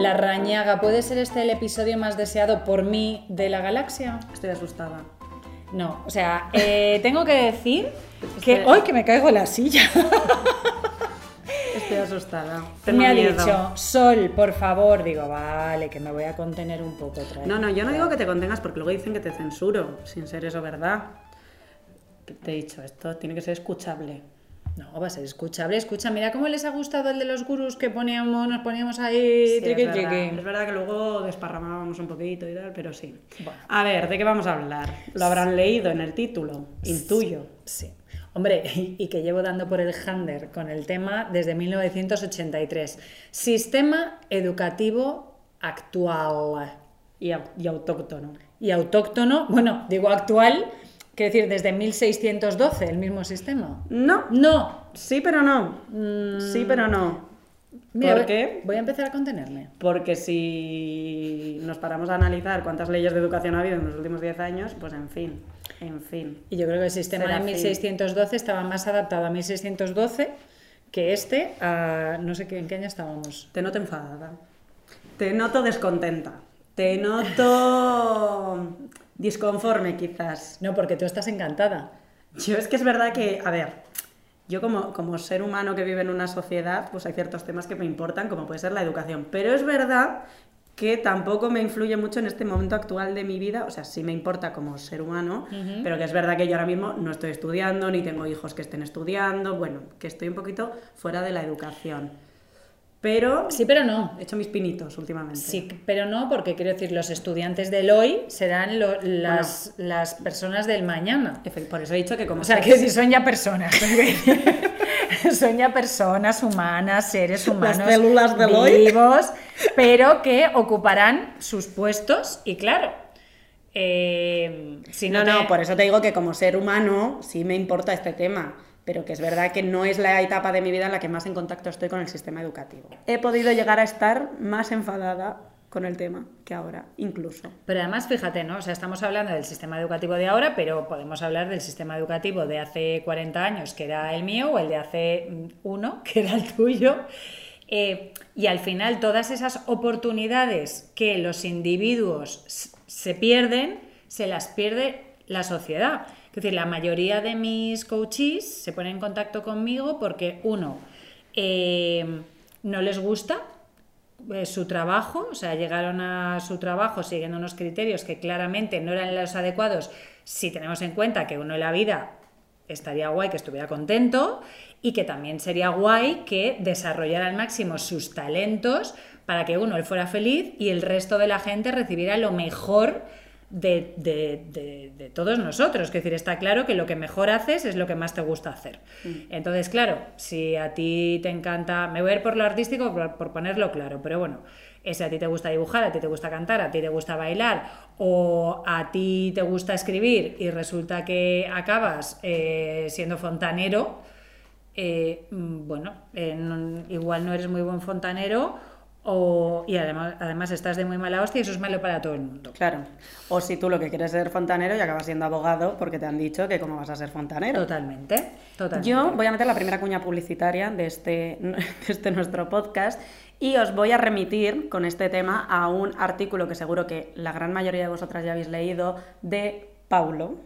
La rañaga, ¿puede ser este el episodio más deseado por mí de la galaxia? Estoy asustada. No, o sea, eh, tengo que decir que hoy que me caigo en la silla. Estoy asustada. me ha dicho, Sol, por favor. Digo, vale, que me voy a contener un poco. No, no, yo no digo que te contengas porque luego dicen que te censuro, sin ser eso verdad. Te he dicho, esto tiene que ser escuchable. No, va a ser escuchable. Escucha, mira cómo les ha gustado el de los gurús que poníamos, nos poníamos ahí. es, verdad, que luego desparramábamos un poquito y tal, pero sí. A ver, ¿de qué vamos a hablar? Lo habrán leído en el título, intuyo. Sí. Hombre, y que llevo dando por el hander con el tema desde 1983. Sistema educativo actual. Y, y autóctono. Y autóctono, bueno, digo actual Quiero decir, desde 1612, el mismo sistema. No. No. Sí, pero no. Sí, pero no. ¿Por qué? Voy a empezar a contenerme. Porque si nos paramos a analizar cuántas leyes de educación ha habido en los últimos 10 años, pues en fin, en fin. Y yo creo que el sistema de 1612 estaba más adaptado a 1612 que este a... no sé qué, en qué año estábamos. Te noto enfadada. Te noto descontenta. Te noto disconforme quizás. No, porque tú estás encantada. Yo es que es verdad que, a ver, yo como, como ser humano que vive en una sociedad, pues hay ciertos temas que me importan, como puede ser la educación. Pero es verdad que tampoco me influye mucho en este momento actual de mi vida, o sea, sí me importa como ser humano, pero que es verdad que yo ahora mismo no estoy estudiando, ni tengo hijos que estén estudiando, bueno, que estoy un poquito fuera de la educación. Pero. Sí, pero no. He hecho mis pinitos últimamente. Sí, pero no, porque quiero decir, los estudiantes del hoy serán las, las, personas del mañana. Por eso he dicho que como. O sea, que si son ya personas. son ya personas humanas, seres humanos. Las células del vivos, pero que ocuparán sus puestos y claro. Eh, si no, no, por eso te digo que como ser humano sí me importa este tema pero que es verdad que no es la etapa de mi vida en la que más en contacto estoy con el sistema educativo. He podido llegar a estar más enfadada con el tema que ahora, incluso. Pero además, fíjate, ¿no? O sea, estamos hablando del sistema educativo de ahora, pero podemos hablar del sistema educativo de hace 40 años, que era el mío, o el de hace mm, uno, que era el tuyo. Eh, y al final, todas esas oportunidades que los individuos se pierden, se las pierde la sociedad. Es decir, la mayoría de mis coaches se ponen en contacto conmigo porque, uno, eh, no les gusta eh, su trabajo, o sea, llegaron a su trabajo siguiendo unos criterios que claramente no eran los adecuados. Si tenemos en cuenta que uno en la vida estaría guay que estuviera contento y que también sería guay que desarrollara al máximo sus talentos para que uno él fuera feliz y el resto de la gente recibiera lo mejor de, de, de, todos nosotros. Es decir, está claro que lo que mejor haces es lo que más te gusta hacer. Mm. Entonces, claro, si a ti te encanta, me voy a ir por lo artístico por, ponerlo claro, pero bueno, si a ti te gusta dibujar, a ti te gusta cantar, a ti te gusta bailar o a ti te gusta escribir y resulta que acabas eh, siendo fontanero, eh, mm, bueno, eh, igual no eres muy buen fontanero o, y además, además estás de muy mala hostia y eso es malo para todo el mundo. Claro. O si tú lo que quieres es ser fontanero y acabas siendo abogado porque te han dicho que cómo vas a ser fontanero. Totalmente. Totalmente. Yo voy a meter la primera cuña publicitaria de este, de este nuestro podcast y os voy a remitir con este tema a un artículo que seguro que la gran mayoría de vosotras ya habéis leído de Paulo.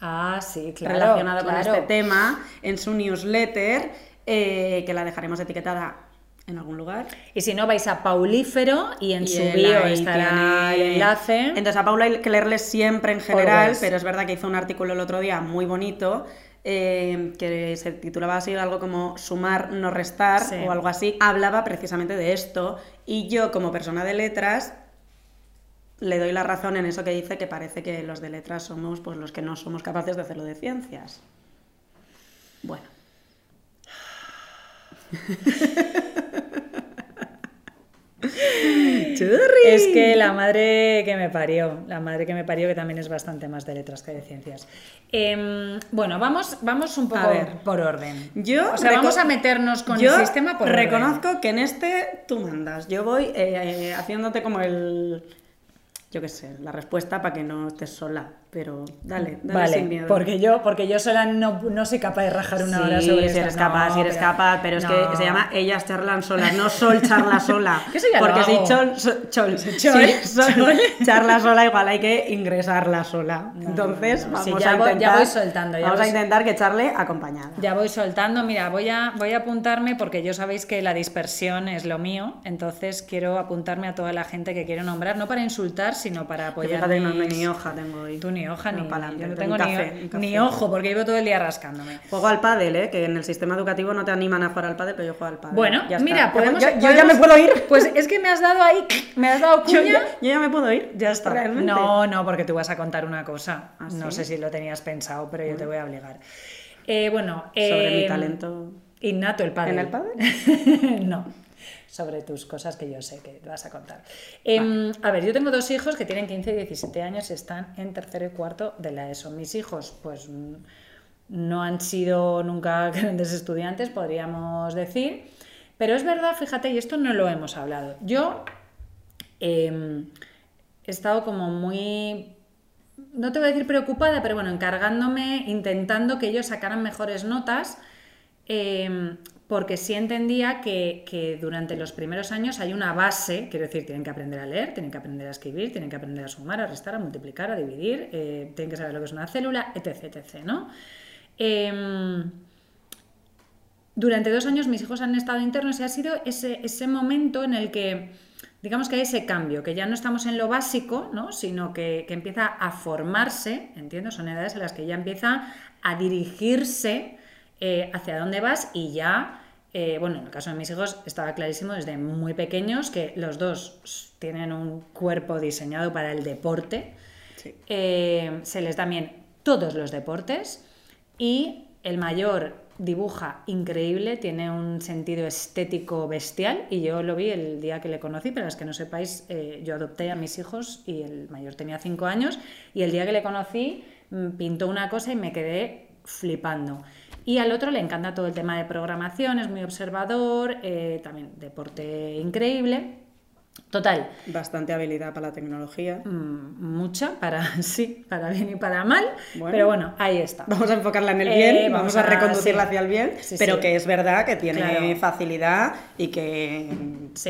Ah, sí, claro. Relacionado con este tema en su newsletter, eh, que la dejaremos etiquetada en algún lugar. Y si no, vais a Paulífero y en su bio estará el enlace. Entonces, a Paula hay que leerle siempre en general, pero es verdad que hizo un artículo el otro día muy bonito. Eh, que se titulaba así algo como sumar, no restar o algo así, hablaba precisamente de esto y yo como persona de letras le doy la razón en eso que dice que parece que los de letras somos pues los que no somos capaces de hacerlo de ciencias. Bueno. Es que la madre que me parió, la madre que me parió, que también es bastante más de letras que de ciencias. Em, bueno, vamos, vamos un poco por orden. Yo vamos a meternos con el sistema por reconozco que en este tú mandas. Yo voy eh, haciéndote como el, yo qué sé, la respuesta para que no estés sola. Pero dale, dale Vale, sin miedo. porque yo, porque yo sola no, no soy capaz de rajar una hora sobre si esto. eres No, capaz, si eres pero- capaz, pero es que se llama Ellas charlan solas, no Sol charla sola. Ya lo Porque si chol, so- chol, Chol, charla sola, igual hay que ingresarla sola. Entonces, no. Sí, vamos ya a voy- ya intentar, voy soltando, ya vamos a intentar que charle acompañada. Ya voy soltando, mira, voy a, voy a apuntarme porque yo sabéis que la dispersión es lo mío, entonces quiero apuntarme a toda la gente que quiero nombrar, no para insultar, sino para apoyar. fíjate, no, mis- ni hoja tengo hoy. Ni hoja, No, ni pa'lante, yo no ni tengo café, ni, ni café. ni ojo, porque llevo todo el día rascándome. Juego al pádel, ¿eh? que en el sistema educativo no te animan a jugar al pádel, pero yo juego al pádel. Bueno, Ya está. mira, podemos, yo, yo podemos- ya me puedo ir. Pues es que me has dado ahí, me has dado Yo cuña. ya, yo ya me puedo ir. Ya está. Realmente. No, no, porque tú vas a contar una cosa. ¿Ah, No sé si lo tenías pensado, pero yo te voy a obligar. Eh, bueno, Sobre mi eh, talento. Innato el padre. ¿En el pádel? no. Sobre tus cosas que yo sé que vas a contar. Em, a ver, yo tengo dos hijos que tienen 15 y 17 años y están en tercero y cuarto de la ESO. Mis hijos, pues no han sido nunca grandes estudiantes, podríamos decir. Pero es verdad, fíjate, y esto no lo hemos hablado. Yo em, he estado como muy no te voy a decir preocupada, pero bueno, encargándome, intentando que ellos sacaran mejores notas, eh, porque sí entendía que, que durante los primeros años hay una base, quiero decir, tienen que aprender a leer, tienen que aprender a escribir, tienen que aprender a sumar, a restar, a multiplicar, a dividir, eh, tienen que saber lo que es una célula, etc. etc. ¿no? Em, durante dos años mis hijos han estado internos y ha sido ese, ese momento en el que, digamos que hay ese cambio, que ya no estamos en lo básico, ¿no? sino que, que empieza a formarse, entiendo, son edades en las que ya empieza a dirigirse eh, hacia dónde vas y ya, eh, bueno, en el caso de mis hijos estaba clarísimo desde muy pequeños que los dos tienen un cuerpo diseñado para el deporte, Sí. eh, se les dan bien todos los deportes y el mayor dibuja increíble, tiene un sentido estético bestial y yo lo vi el día que le conocí, para los que no sepáis, eh, yo adopté a mis hijos y el mayor tenía 5 años y el día que le conocí mm, pintó una cosa y me quedé flipando. Y al otro le encanta todo el tema de programación, es muy observador, eh, también deporte increíble. Total, Bastante habilidad para la tecnología. Mm, mucha, para sí, para bien y para mal, Bueno. pero bueno, ahí está. Vamos a enfocarla en el Eh, bien, vamos vamos a reconducirla sí. hacia el bien, Sí, pero sí. que es verdad que tiene Claro. facilidad y que,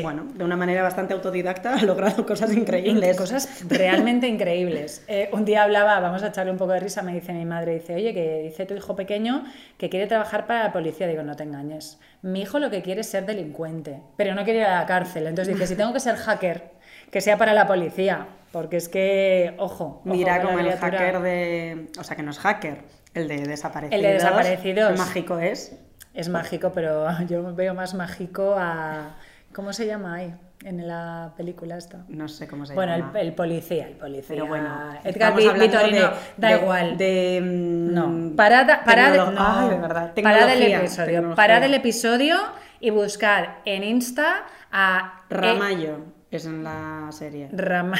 bueno, de una manera bastante autodidacta ha logrado cosas increíbles. Cosas realmente increíbles. Eh, un día hablaba, vamos a echarle un poco de risa, me dice mi madre, dice, oye, que dice tu hijo pequeño que quiere trabajar para la policía. Digo, no te engañes. Mi hijo lo que quiere es ser delincuente, pero no quiere ir a la cárcel. Entonces dice, si tengo que ser hacker, que sea para la policía, porque es que, ojo, ojo Mira como el hacker de... O sea, que no es hacker, el de desaparecidos. El de Desaparecidos. Qué mágico es. Es mágico, pero yo veo más mágico a... ¿Cómo se llama ahí? En la película esta. No sé cómo se Bueno, llama. el, el policía, el policía. Pero bueno, Edgar estamos Vi- hablando Vitorino, de- da igual. De, mm, No, parada, parad, tecnolo- no, Ay, de verdad. parad el tecnología, episodio. tecnología. Parad el episodio y buscar en Insta a eh, Ramayo es en la serie. Rama-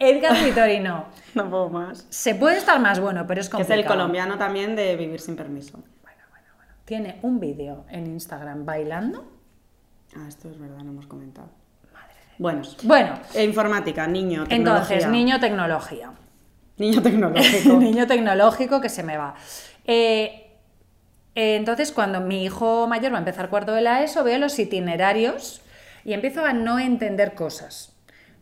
Edgar Vitorino. No puedo más. Se puede estar más bueno, pero es Que es complicado. el colombiano también de Vivir sin permiso. Tiene un vídeo en Instagram bailando. Ah, esto es verdad, no hemos comentado. Bueno, Bueno, e informática, niño, entonces, tecnología. niño tecnología. Niño tecnológico. niño tecnológico que se me va. Eh, eh, entonces, cuando mi hijo mayor va a empezar cuarto de la ESO, veo los itinerarios y empiezo a no entender cosas.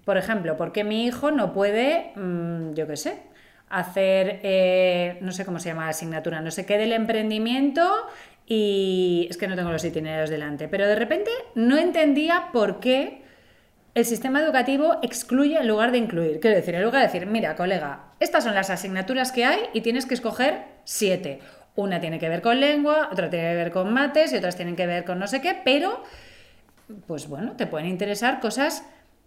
Por ejemplo, ¿por qué mi hijo no puede, mm, yo qué sé, hacer, eh, no sé cómo se llama la asignatura, no sé qué del emprendimiento y es que no tengo los itinerarios delante, pero de repente no entendía por qué el sistema educativo excluye en lugar de incluir. Quiero decir, en lugar de decir, mira, colega, estas son las asignaturas que hay y tienes que escoger siete. Una tiene que ver con lengua, otra tiene que ver con mates y otras tienen que ver con no sé qué, pero, pues bueno, te pueden interesar cosas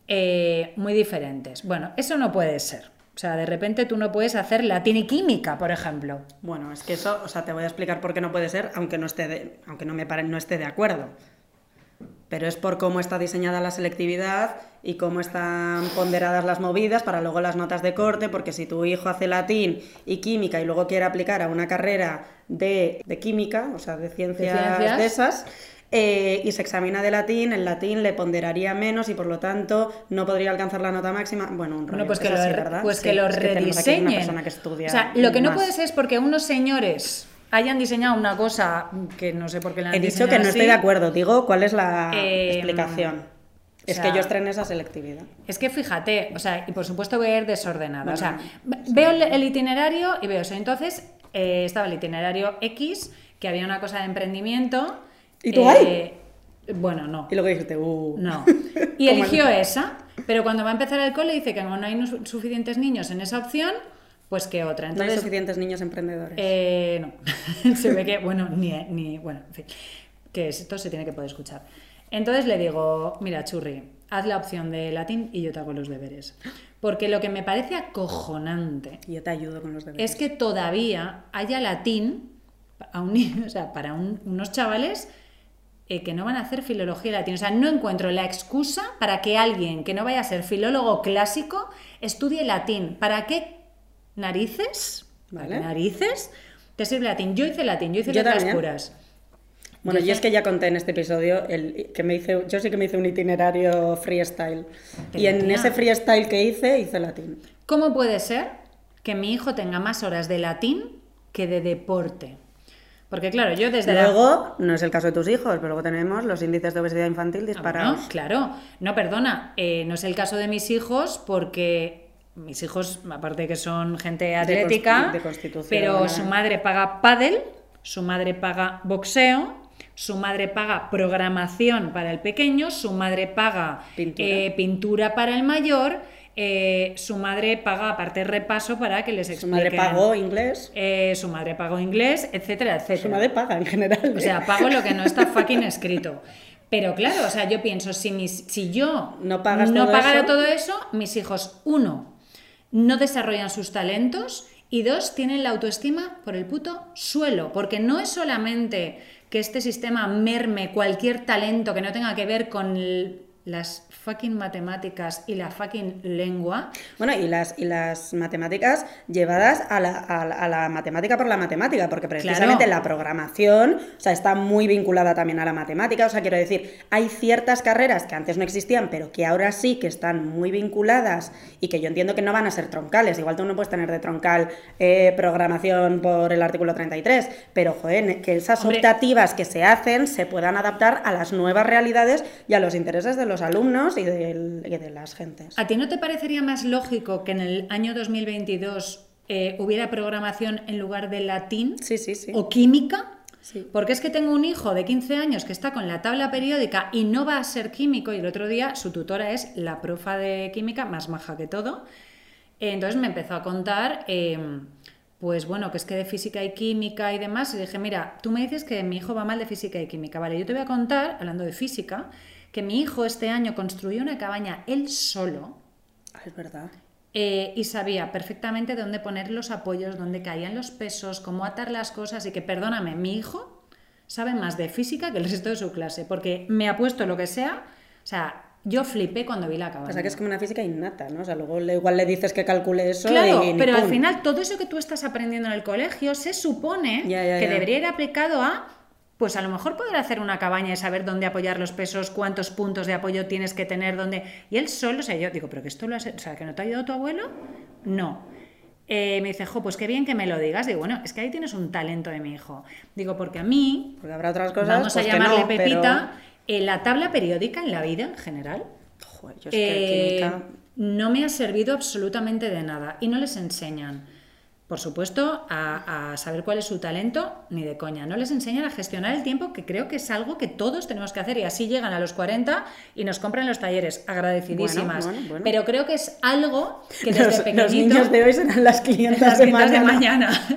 eh, muy diferentes. Bueno, eso no puede ser. O sea, de repente tú no puedes hacer latín y química, por ejemplo. Bueno, es que eso, o sea, te voy a explicar por qué no puede ser, aunque no esté de, aunque no me pare- no esté de acuerdo. Pero es por cómo está diseñada la selectividad y cómo están ponderadas las movidas para luego las notas de corte, porque si tu hijo hace latín y química y luego quiere aplicar a una carrera de, de química, o sea, de ciencias, ciencias. de esas, eh, y se examina de latín, el latín le ponderaría menos y por lo tanto no podría alcanzar la nota máxima. Bueno, un rollo, Bueno, pues que es lo, así, ¿verdad? pues Sí, que lo es tenemos aquí una rediseñen. persona que estudia o sea, lo que no puede ser es porque unos señores hayan diseñado una cosa que no sé por qué la han He dicho que no así. estoy de acuerdo, digo cuál es la Eh, explicación. o es sea- que yo estrené esa selectividad. Es que fíjate, o sea, y por supuesto voy a ir desordenada. o sea, Bueno, ve- veo el, el itinerario y veo eso. Entonces, eh, estaba el itinerario X, que había una cosa de emprendimiento. ¿Y tú eh, Bueno, no. Y luego dijiste, uh. No. Y eligió el- esa, pero cuando va a empezar el cole dice que como no hay suficientes niños en esa opción, pues que otra. No hay Entonces, suficientes niños emprendedores. eh, no. se ve que, bueno, ni, ni bueno, en fin, que esto se tiene que poder escuchar. Entonces le digo, mira, churri, haz la opción de latín y yo te hago los deberes. Porque lo que me parece acojonante Y yo te ayudo con los deberes. es que todavía haya latín a un o sea, para un- unos chavales eh, que no van a hacer filología y latín. O sea, no encuentro la excusa para que alguien que no vaya a ser filólogo clásico estudie latín. ¿Para qué narices? ¿Para Vale. qué narices? Te sirve latín. Yo hice latín, yo hice Yo letras también. puras. Bueno, Yo yo es que ya conté en este episodio el, que me hice, yo sí que me hice un itinerario freestyle. Y en ese freestyle que hice, hice latín. ¿Cómo puede ser que mi hijo tenga más horas de latín que de deporte? Porque claro, yo desde la... Luego, no es el caso de tus hijos, pero luego tenemos los índices de obesidad infantil Ah, disparados. bueno, claro. No, perdona, eh, no es el caso de mis hijos porque mis hijos, aparte de que son gente atlética, de constitución, pero su madre paga pádel, su madre paga boxeo, su madre paga programación para el pequeño, su madre paga Pintura. eh, pintura para el mayor, eh, su madre paga aparte repaso para que les Su expliquen. madre pagó inglés. eh, su madre pagó inglés, etcétera, etcétera. Su madre paga en general. O sea, pago lo que no está fucking escrito. Pero claro, o sea, yo pienso, si, mis, si yo No pagas no todo pagara eso. todo eso, mis hijos, uno, no desarrollan sus talentos y dos, tienen la autoestima por el puto suelo. Porque no es solamente que este sistema merme cualquier talento que no tenga que ver con el- las fucking matemáticas y la fucking lengua. Bueno, y las, y las matemáticas llevadas a la, a, la- a la matemática por la matemática, porque precisamente Claro. la programación, o sea, está muy vinculada también a la matemática, o sea, quiero decir, hay ciertas carreras que antes no existían, pero que ahora sí que están muy vinculadas y que yo entiendo que no van a ser troncales, igual tú no puedes tener de troncal eh, programación por el artículo 33, pero, joder, que esas Hombre. optativas que se hacen se puedan adaptar a las nuevas realidades y a los intereses de los alumnos y, del- y de las gentes. ¿A ti no te parecería más lógico que en el año 2022 eh, hubiera programación en lugar de latín Sí, sí, sí. o química? Sí. Porque es que tengo un hijo de 15 años que está con la tabla periódica y no va a ser químico y el otro día su tutora es la profa de química, más maja que todo. Eh, Entonces me empezó a contar, eh, pues bueno, que es que de física y química y demás. Y dije, mira, tú me dices que mi hijo va mal de física y química. Vale, yo te voy a contar, hablando de física, que mi hijo este año construyó una cabaña él solo Ah, es verdad. eh, y sabía perfectamente dónde poner los apoyos, dónde caían los pesos, cómo atar las cosas y que, perdóname, mi hijo sabe más de física que el resto de su clase, porque me ha puesto lo que sea, o sea, yo flipé cuando vi la cabaña. O sea, que es como una física innata, ¿no? O sea, luego le- igual le dices que calcule eso Claro, y pero al final todo eso que tú estás aprendiendo en el colegio se supone Ya, ya, que ya. debería ir aplicado a, pues a lo mejor poder hacer una cabaña y saber dónde apoyar los pesos, cuántos puntos de apoyo tienes que tener, dónde... Y él solo, o sea, yo digo, pero que esto lo has... O sea, que no te ha ayudado tu abuelo, no. Eh, me dice, jo, pues qué bien que me lo digas. Digo, bueno, es que ahí tienes un talento de mi hijo. Digo, porque a mí, Porque habrá otras cosas vamos pues a que llamarle no, pero- Pepita, eh, la tabla periódica en la vida en general Joder, yo es que eh, química... no me ha servido absolutamente de nada y no les enseñan, por supuesto, a, a saber cuál es su talento, ni de coña. No les enseñan a gestionar el tiempo, que creo que es algo que todos tenemos que hacer y así llegan a los 40 y nos compran los talleres, agradecidísimas. Bueno, bueno, bueno. Pero creo que es algo que desde Los, los niños de hoy serán las clientas, las de, clientas mañana. de mañana.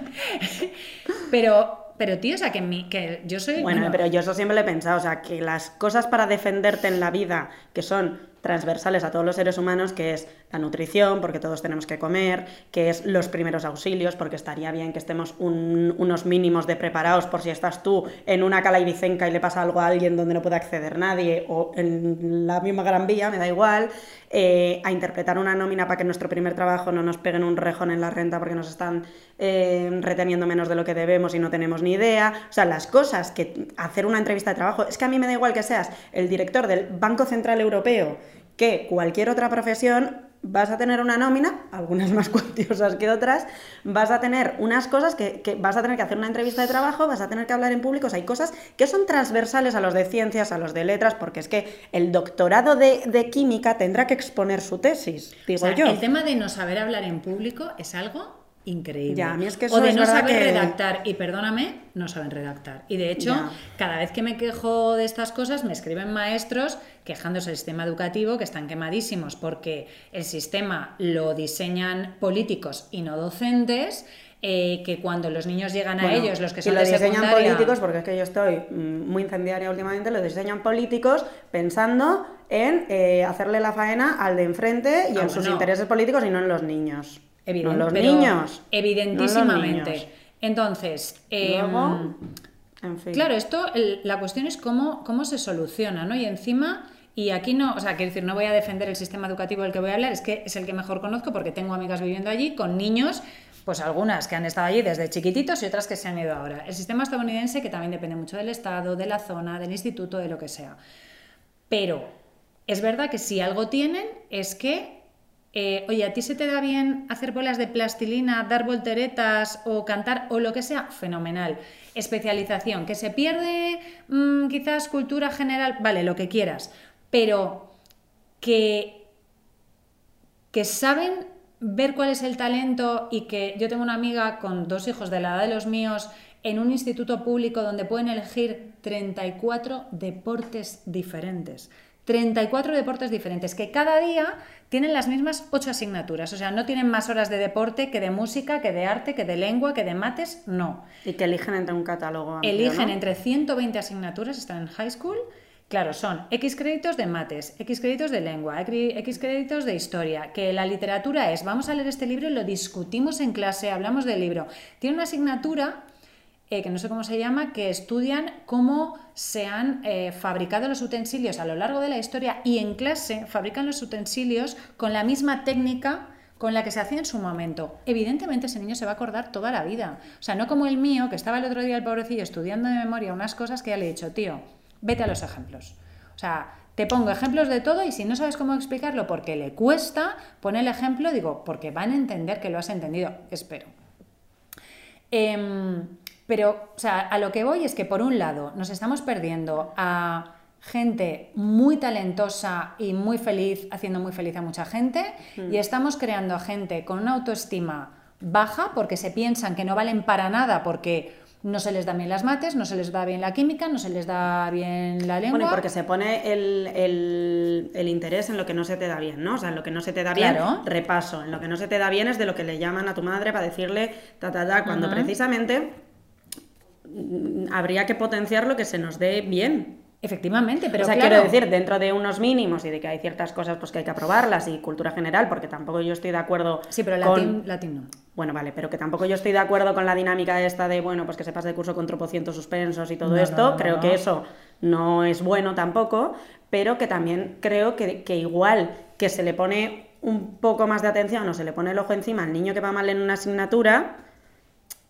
pero, pero tío, o sea, que, mi- que yo soy... Bueno, bueno, pero yo eso siempre lo he pensado, o sea, que las cosas para defenderte en la vida, que son transversales a todos los seres humanos, que es la nutrición, porque todos tenemos que comer, que es los primeros auxilios, porque estaría bien que estemos unos mínimos de preparados por si estás tú en una cala ibicenca y le pasa algo a alguien donde no puede acceder nadie, o en la misma Gran Vía, me da igual, eh, a interpretar una nómina para que nuestro primer trabajo no nos peguen un rejón en la renta porque nos están eh, reteniendo menos de lo que debemos y no tenemos ni idea. O sea, las cosas que hacer una entrevista de trabajo, es que a mí me da igual que seas el director del Banco Central Europeo que cualquier otra profesión, vas a tener una nómina, algunas más cuantiosas que otras, vas a tener unas cosas que, vas a tener que hacer una entrevista de trabajo, vas a tener que hablar en público, hay cosas que son transversales a los de ciencias, a los de letras, porque es que el doctorado de, química tendrá que exponer su tesis, digo yo. El tema de no saber hablar en público es algo increíble. o de no saber redactar, y perdóname, no saben redactar. Y de hecho, cada vez que me quejo de estas cosas, me escriben maestros quejándose del sistema educativo, que están quemadísimos porque el sistema lo diseñan políticos y no docentes. Eh, que cuando los niños llegan a ellos, los que son lo diseñan políticos, porque es que yo estoy mm, muy incendiaria últimamente, lo diseñan políticos pensando en eh, hacerle la faena al de enfrente y ah, en sus intereses políticos y no en los niños los niños. Evidentísimamente. Entonces, em, claro, esto, la cuestión es cómo, cómo se soluciona, ¿no? Y encima, y aquí no, o sea, quiero decir, no voy a defender el sistema educativo del que voy a hablar, es que es el que mejor conozco porque tengo amigas viviendo allí con niños pues algunas que han estado allí desde chiquititos y otras que se han ido ahora. El sistema estadounidense, que también depende mucho del estado, de la zona, del instituto, de lo que sea. Pero es verdad que si algo tienen es que eh, oye, ¿a ti se te da bien hacer bolas de plastilina, dar volteretas o cantar o lo que sea? Fenomenal. Especialización, que se pierde mm, quizás cultura general, vale, lo que quieras, pero que, que saben ver cuál es el talento y que yo tengo una amiga con dos hijos de la edad de los míos en un instituto público donde pueden elegir 34 deportes diferentes. 34 deportes diferentes que cada día tienen las mismas 8 asignaturas. O sea, no tienen más horas de deporte que de música, que de arte, que de lengua, que de mates, no. Y que eligen entre un catálogo. eligen entre 120 asignaturas, están en high school. Claro, son X créditos de mates, X créditos de lengua, X créditos de historia, que la literatura es, vamos a leer este libro y lo discutimos en clase, hablamos del libro. Tiene una asignatura eh, que no sé cómo se llama, que estudian cómo se han eh, fabricado los utensilios a lo largo de la historia y en clase fabrican los utensilios con la misma técnica con la que se hacía en su momento. Evidentemente ese niño se va a acordar toda la vida. O sea, no como el mío, que estaba el otro día el pobrecillo estudiando de memoria unas cosas que ya le he dicho, tío, vete a los ejemplos. O sea, te pongo ejemplos de todo y si no sabes cómo explicarlo porque le cuesta, pon el ejemplo, digo, porque van a entender que lo has entendido. Espero. Eh, pero, o sea, a lo que voy es que por un lado nos estamos perdiendo a gente muy talentosa y muy feliz, haciendo muy feliz a mucha gente, mm. y estamos creando a gente con una autoestima baja porque se piensan que no valen para nada porque no se les da bien las mates, no se les da bien la química, no se les da bien la lengua. Bueno, y porque se pone el, interés en lo que no se te da bien, ¿no? O sea, en lo que no se te da bien, repaso. En lo que no se te da bien es de lo que le llaman a tu madre para decirle ta, ta, ta, cuando precisamente habría que potenciar lo que se nos dé bien. Efectivamente, pero o sea, quiero decir, dentro de unos mínimos y de que hay ciertas cosas pues que hay que aprobarlas y cultura general, porque tampoco yo estoy de acuerdo Sí, pero latín, latín no. Bueno, vale, pero que tampoco yo estoy de acuerdo con la dinámica esta de, bueno, pues que se pase de curso con tropocientos suspensos y todo esto. creo que eso no es bueno tampoco, pero que también creo que, que igual que se le pone un poco más de atención o se le pone el ojo encima al niño que va mal en una asignatura,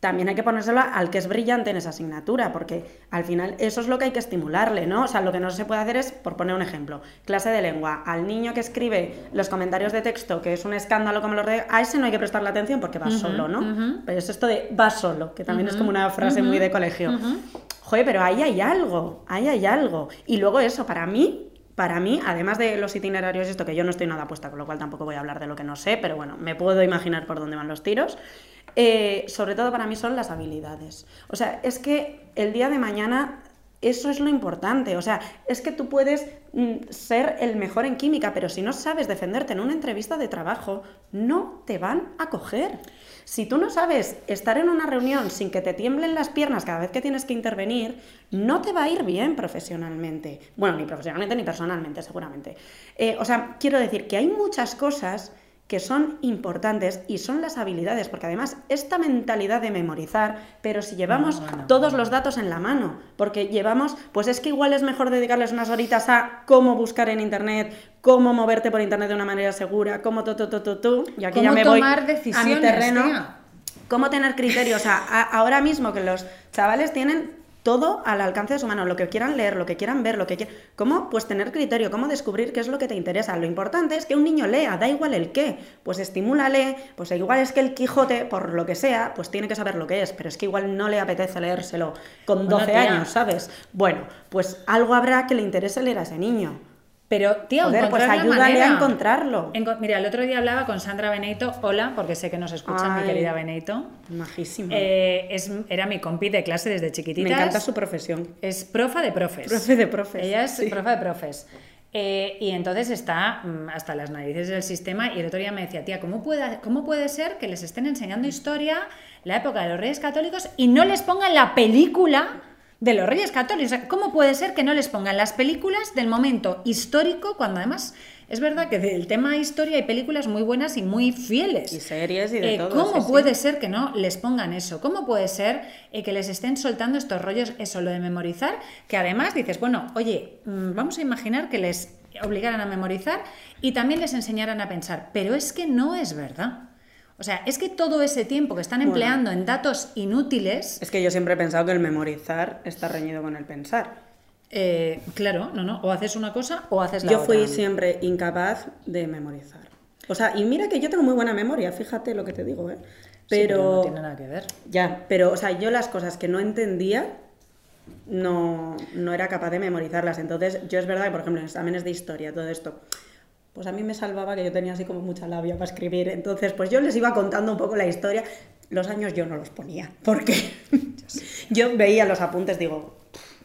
también hay que ponérselo al que es brillante en esa asignatura, porque al final eso es lo que hay que estimularle, ¿no? O sea, lo que no se puede hacer es, por poner un ejemplo, clase de lengua, al niño que escribe los comentarios de texto, que es un escándalo como los de... A ese no hay que prestarle atención porque va solo, ¿no? Pero es esto de va solo, que también es como una frase muy de colegio. Joder, pero ahí hay algo, ahí hay algo. Y luego eso, para mí, para mí, además de los itinerarios, esto que yo no estoy nada puesta, con lo cual tampoco voy a hablar de lo que no sé, pero bueno, me puedo imaginar por dónde van los tiros. Eh, sobre todo para mí son las habilidades. O sea, es que el día de mañana eso es lo importante. O sea, es que tú puedes mm, ser el mejor en química, pero si no sabes defenderte en una entrevista de trabajo, no te van a coger. Si tú no sabes estar en una reunión sin que te tiemblen las piernas cada vez que tienes que intervenir, no te va a ir bien profesionalmente. Bueno, ni profesionalmente ni personalmente, seguramente. Eh, o sea, quiero decir que hay muchas cosas que son importantes y son las habilidades, porque además esta mentalidad de memorizar, pero si llevamos No, todos los datos en la mano, porque llevamos, pues es que igual es mejor dedicarles unas horitas a cómo buscar en internet, cómo moverte por internet de una manera segura, cómo tu, tu, tu, tu, y aquí ya ¿Cómo me voy tomar a mi decisiones, terreno. tía? Cómo tener criterio, o sea, a- ahora mismo que los chavales tienen todo al alcance de su mano, lo que quieran leer, lo que quieran ver, lo que quieran... ¿Cómo? Pues tener criterio, cómo descubrir qué es lo que te interesa. Lo importante es que un niño lea, da igual el qué. Pues estimúlale, pues igual es que el Quijote, por lo que sea, pues tiene que saber lo que es, pero es que igual no le apetece leérselo con Bueno, 12 tía. años, ¿sabes? Bueno, pues algo habrá que le interese leer a ese niño. Pero, tío, Joder, pues ayúdale a encontrarlo. Enco- Mira, el otro día hablaba con Sandra Beneito. Hola, porque sé que nos escucha mi querida Beneito. Majísimo. Eh, es, era mi compi de clase desde Me chiquititas. encanta su profesión. Es profa de profes. Profe de profes, Ella es sí. profa de profes. Eh, y entonces está mm, hasta las narices del sistema y el otro día me decía, tía, ¿cómo puede, ¿cómo puede ser que les estén enseñando historia, la época de los reyes católicos, y no les pongan la película de los reyes católicos? O sea, ¿Cómo puede ser que no les pongan las películas del momento histórico cuando además es verdad que del tema historia hay películas muy buenas y muy fieles? Y series y de Eh, todo. ¿Cómo sí, sí. puede ser que no les pongan eso? ¿Cómo puede ser eh, que les estén soltando estos rollos, eso, lo de memorizar? Que además dices, bueno, oye, mm, vamos a imaginar que les obligaran a memorizar y también les enseñaran a pensar, pero es que no es verdad. O sea, es que todo ese tiempo que están Bueno. empleando en datos inútiles, Es que yo siempre he pensado que el memorizar está reñido con el pensar. eh, claro, no, no, o haces una cosa o haces la Yo fui otra. siempre incapaz de memorizar. O sea, y mira que yo tengo muy buena memoria, fíjate lo que te digo, ¿eh? Sí, Pero, no tiene nada que ver. ya, pero, o sea, yo las cosas que no entendía no, no era capaz de memorizarlas. Entonces, yo es verdad que, por ejemplo, en exámenes de historia, todo esto, pues a mí me salvaba que yo tenía así como mucha labia para escribir. Entonces, pues yo les iba contando un poco la historia. Los años yo no los ponía, porque yo veía los apuntes, digo,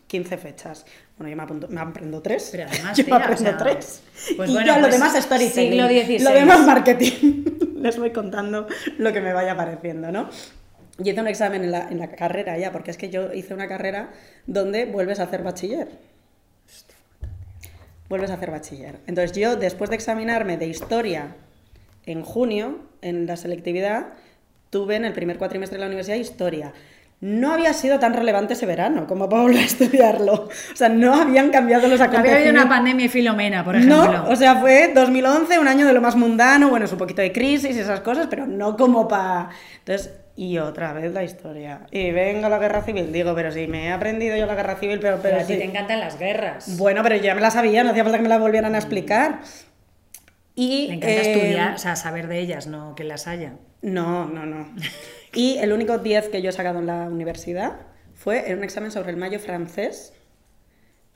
15 fechas. Bueno, yo me, apunto, me aprendo tres. Pero además, yo me aprendo o sea, tres. pues y bueno, ya lo pues demás es storytelling. siglo XVI. Lo demás marketing. les voy contando lo que me vaya apareciendo, ¿no? Yo hice un examen en la, en la carrera ya, porque es que yo hice una carrera donde vuelves a hacer bachiller. Vuelves a hacer bachiller. Entonces yo, después de examinarme de historia en junio, en la selectividad, tuve en el primer cuatrimestre de la universidad historia. No había sido tan relevante ese verano como para volver a estudiarlo. O sea, no habían cambiado los Había habido acontecimientos. una pandemia y Filomena, por ejemplo. No, o sea, fue 2011, un año de lo más mundano, bueno, es un poquito de crisis y esas cosas, pero no como para... Entonces, y otra vez la historia. Y venga la guerra civil, digo, pero si me he aprendido yo la guerra civil, pero... pero pero a ti sí. te encantan las guerras. Bueno, pero ya me la sabía, no hacía falta que me la volvieran a explicar. Y, Me encanta eh, estudiar, o sea, saber de ellas, no que las haya. No, no, no. Y el único 10 que yo he sacado en la universidad fue en un examen sobre el mayo francés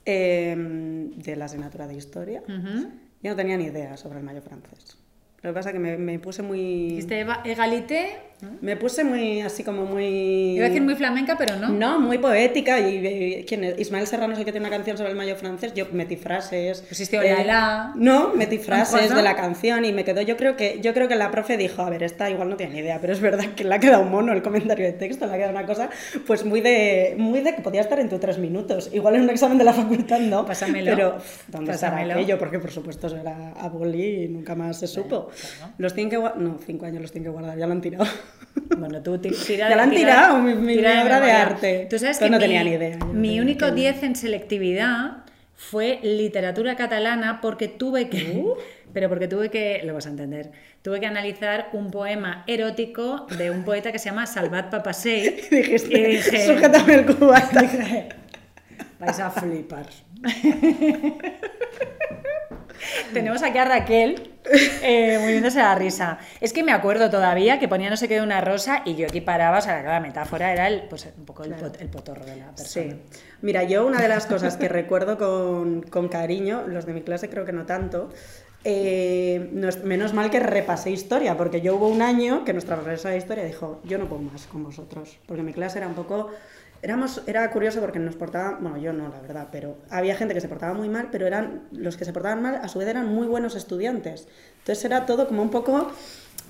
eh, de la asignatura de historia. Ujú. Yo no tenía ni idea sobre el mayo francés. Lo que pasa es que me, me puse muy... Dijiste egalité, Me puse muy, así como muy... iba a decir muy flamenca, pero no. No, muy poética. Y, y- ¿quién es? Ismael Serrano es el que tiene una canción sobre el mayo francés. Yo metí frases. Pusiste olala. No, metí frases de la canción y me quedó. Yo creo que yo creo que la profe dijo, a ver, esta igual no tiene ni idea, pero es verdad que le ha quedado un mono el comentario de texto, le ha quedado una cosa, pues muy de, muy de que podía estar en tu tres minutos. Igual en un examen de la facultad no. Pásamelo. Pero ¿dónde Pásamelo. aquello? Porque por supuesto eso era a boli y nunca más se supo. claro. Los tienen que guardar. No, cinco años los tienen que guardar, ya lo han tirado. Bueno, tú ti- tira Ya la han tira- tirado, mi- mi tira obra de arte. Tú sabes Pero que no mi, tenía ni idea, Mi tenía único ni idea. 10 en selectividad fue literatura catalana porque tuve que... Uh. Pero porque tuve que, lo vas a entender, tuve que analizar un poema erótico de un poeta que se llama Salvat Papasseit. Dijiste, y dije, sujétame el cubata. vais a flipar. Tenemos aquí a Raquel eh, muriéndose la risa. Es que me acuerdo todavía que ponía no sé qué de una rosa y yo equiparaba, o sea, la metáfora era el, pues, un poco el, pot- el potorro de la persona. Sí. Mira, yo una de las cosas que recuerdo con, con cariño, los de mi clase creo que no tanto, eh, no es- menos mal que repasé historia, porque yo hubo un año que nuestra profesora de historia dijo, yo no puedo más con vosotros, porque mi clase era un poco... Éramos, era curioso porque nos portaban, bueno, yo no, la verdad, pero había gente que se portaba muy mal, pero eran los que se portaban mal, a su vez eran muy buenos estudiantes. Entonces era todo como un poco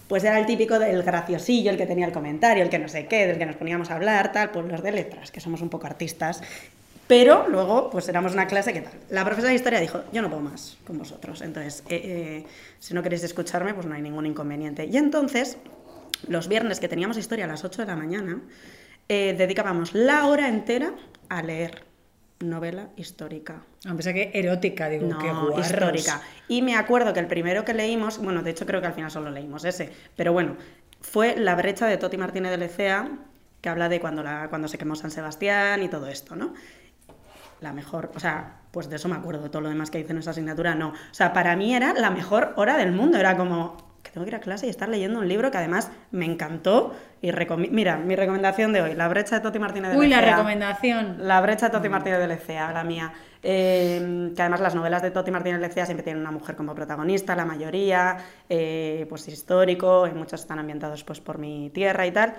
pues era el típico del graciosillo, el que tenía el comentario, el que no sé qué, del que nos poníamos a hablar, tal, pues los de letras, que somos un poco artistas. Pero luego, pues éramos una clase que tal. La profesora de historia dijo, yo no puedo más con vosotros. Entonces, eh, eh, si no queréis escucharme, pues no hay ningún inconveniente. Y entonces, los viernes que teníamos historia a las 8 de la mañana, eh, dedicábamos la hora entera a leer novela histórica. A pesar que erótica, digo, No, guarros. histórica. Y me acuerdo que el primero que leímos, bueno, de hecho creo que al final solo leímos ese, pero bueno, fue La brecha de Toti Martínez de Lecea, que habla de cuando, la, cuando se quemó San Sebastián y todo esto, ¿no? La mejor, o sea, pues de eso me acuerdo, de todo lo demás que hice en esa asignatura, no. O sea, para mí era la mejor hora del mundo, era como que tengo que ir a clase y estar leyendo un libro que además me encantó y Mira, mi recomendación de hoy, La brecha de Toti Martínez de Uy, la recomendación. La brecha de Toti Martínez de Lecea, la mía. Eh, que además las novelas de Toti Martínez de Lecea siempre tienen una mujer como protagonista, la mayoría, eh, pues histórico, y muchos están ambientados pues por mi tierra y tal.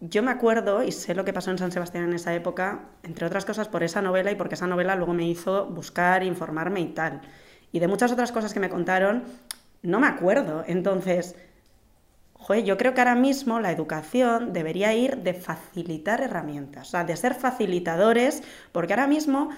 Yo me acuerdo y sé lo que pasó en San Sebastián en esa época, entre otras cosas por esa novela y porque esa novela luego me hizo buscar, informarme y tal. Y de muchas otras cosas que me contaron, no me acuerdo. Entonces, Joder, yo creo que ahora mismo la educación debería ir de facilitar herramientas, o sea, de ser facilitadores, porque ahora mismo,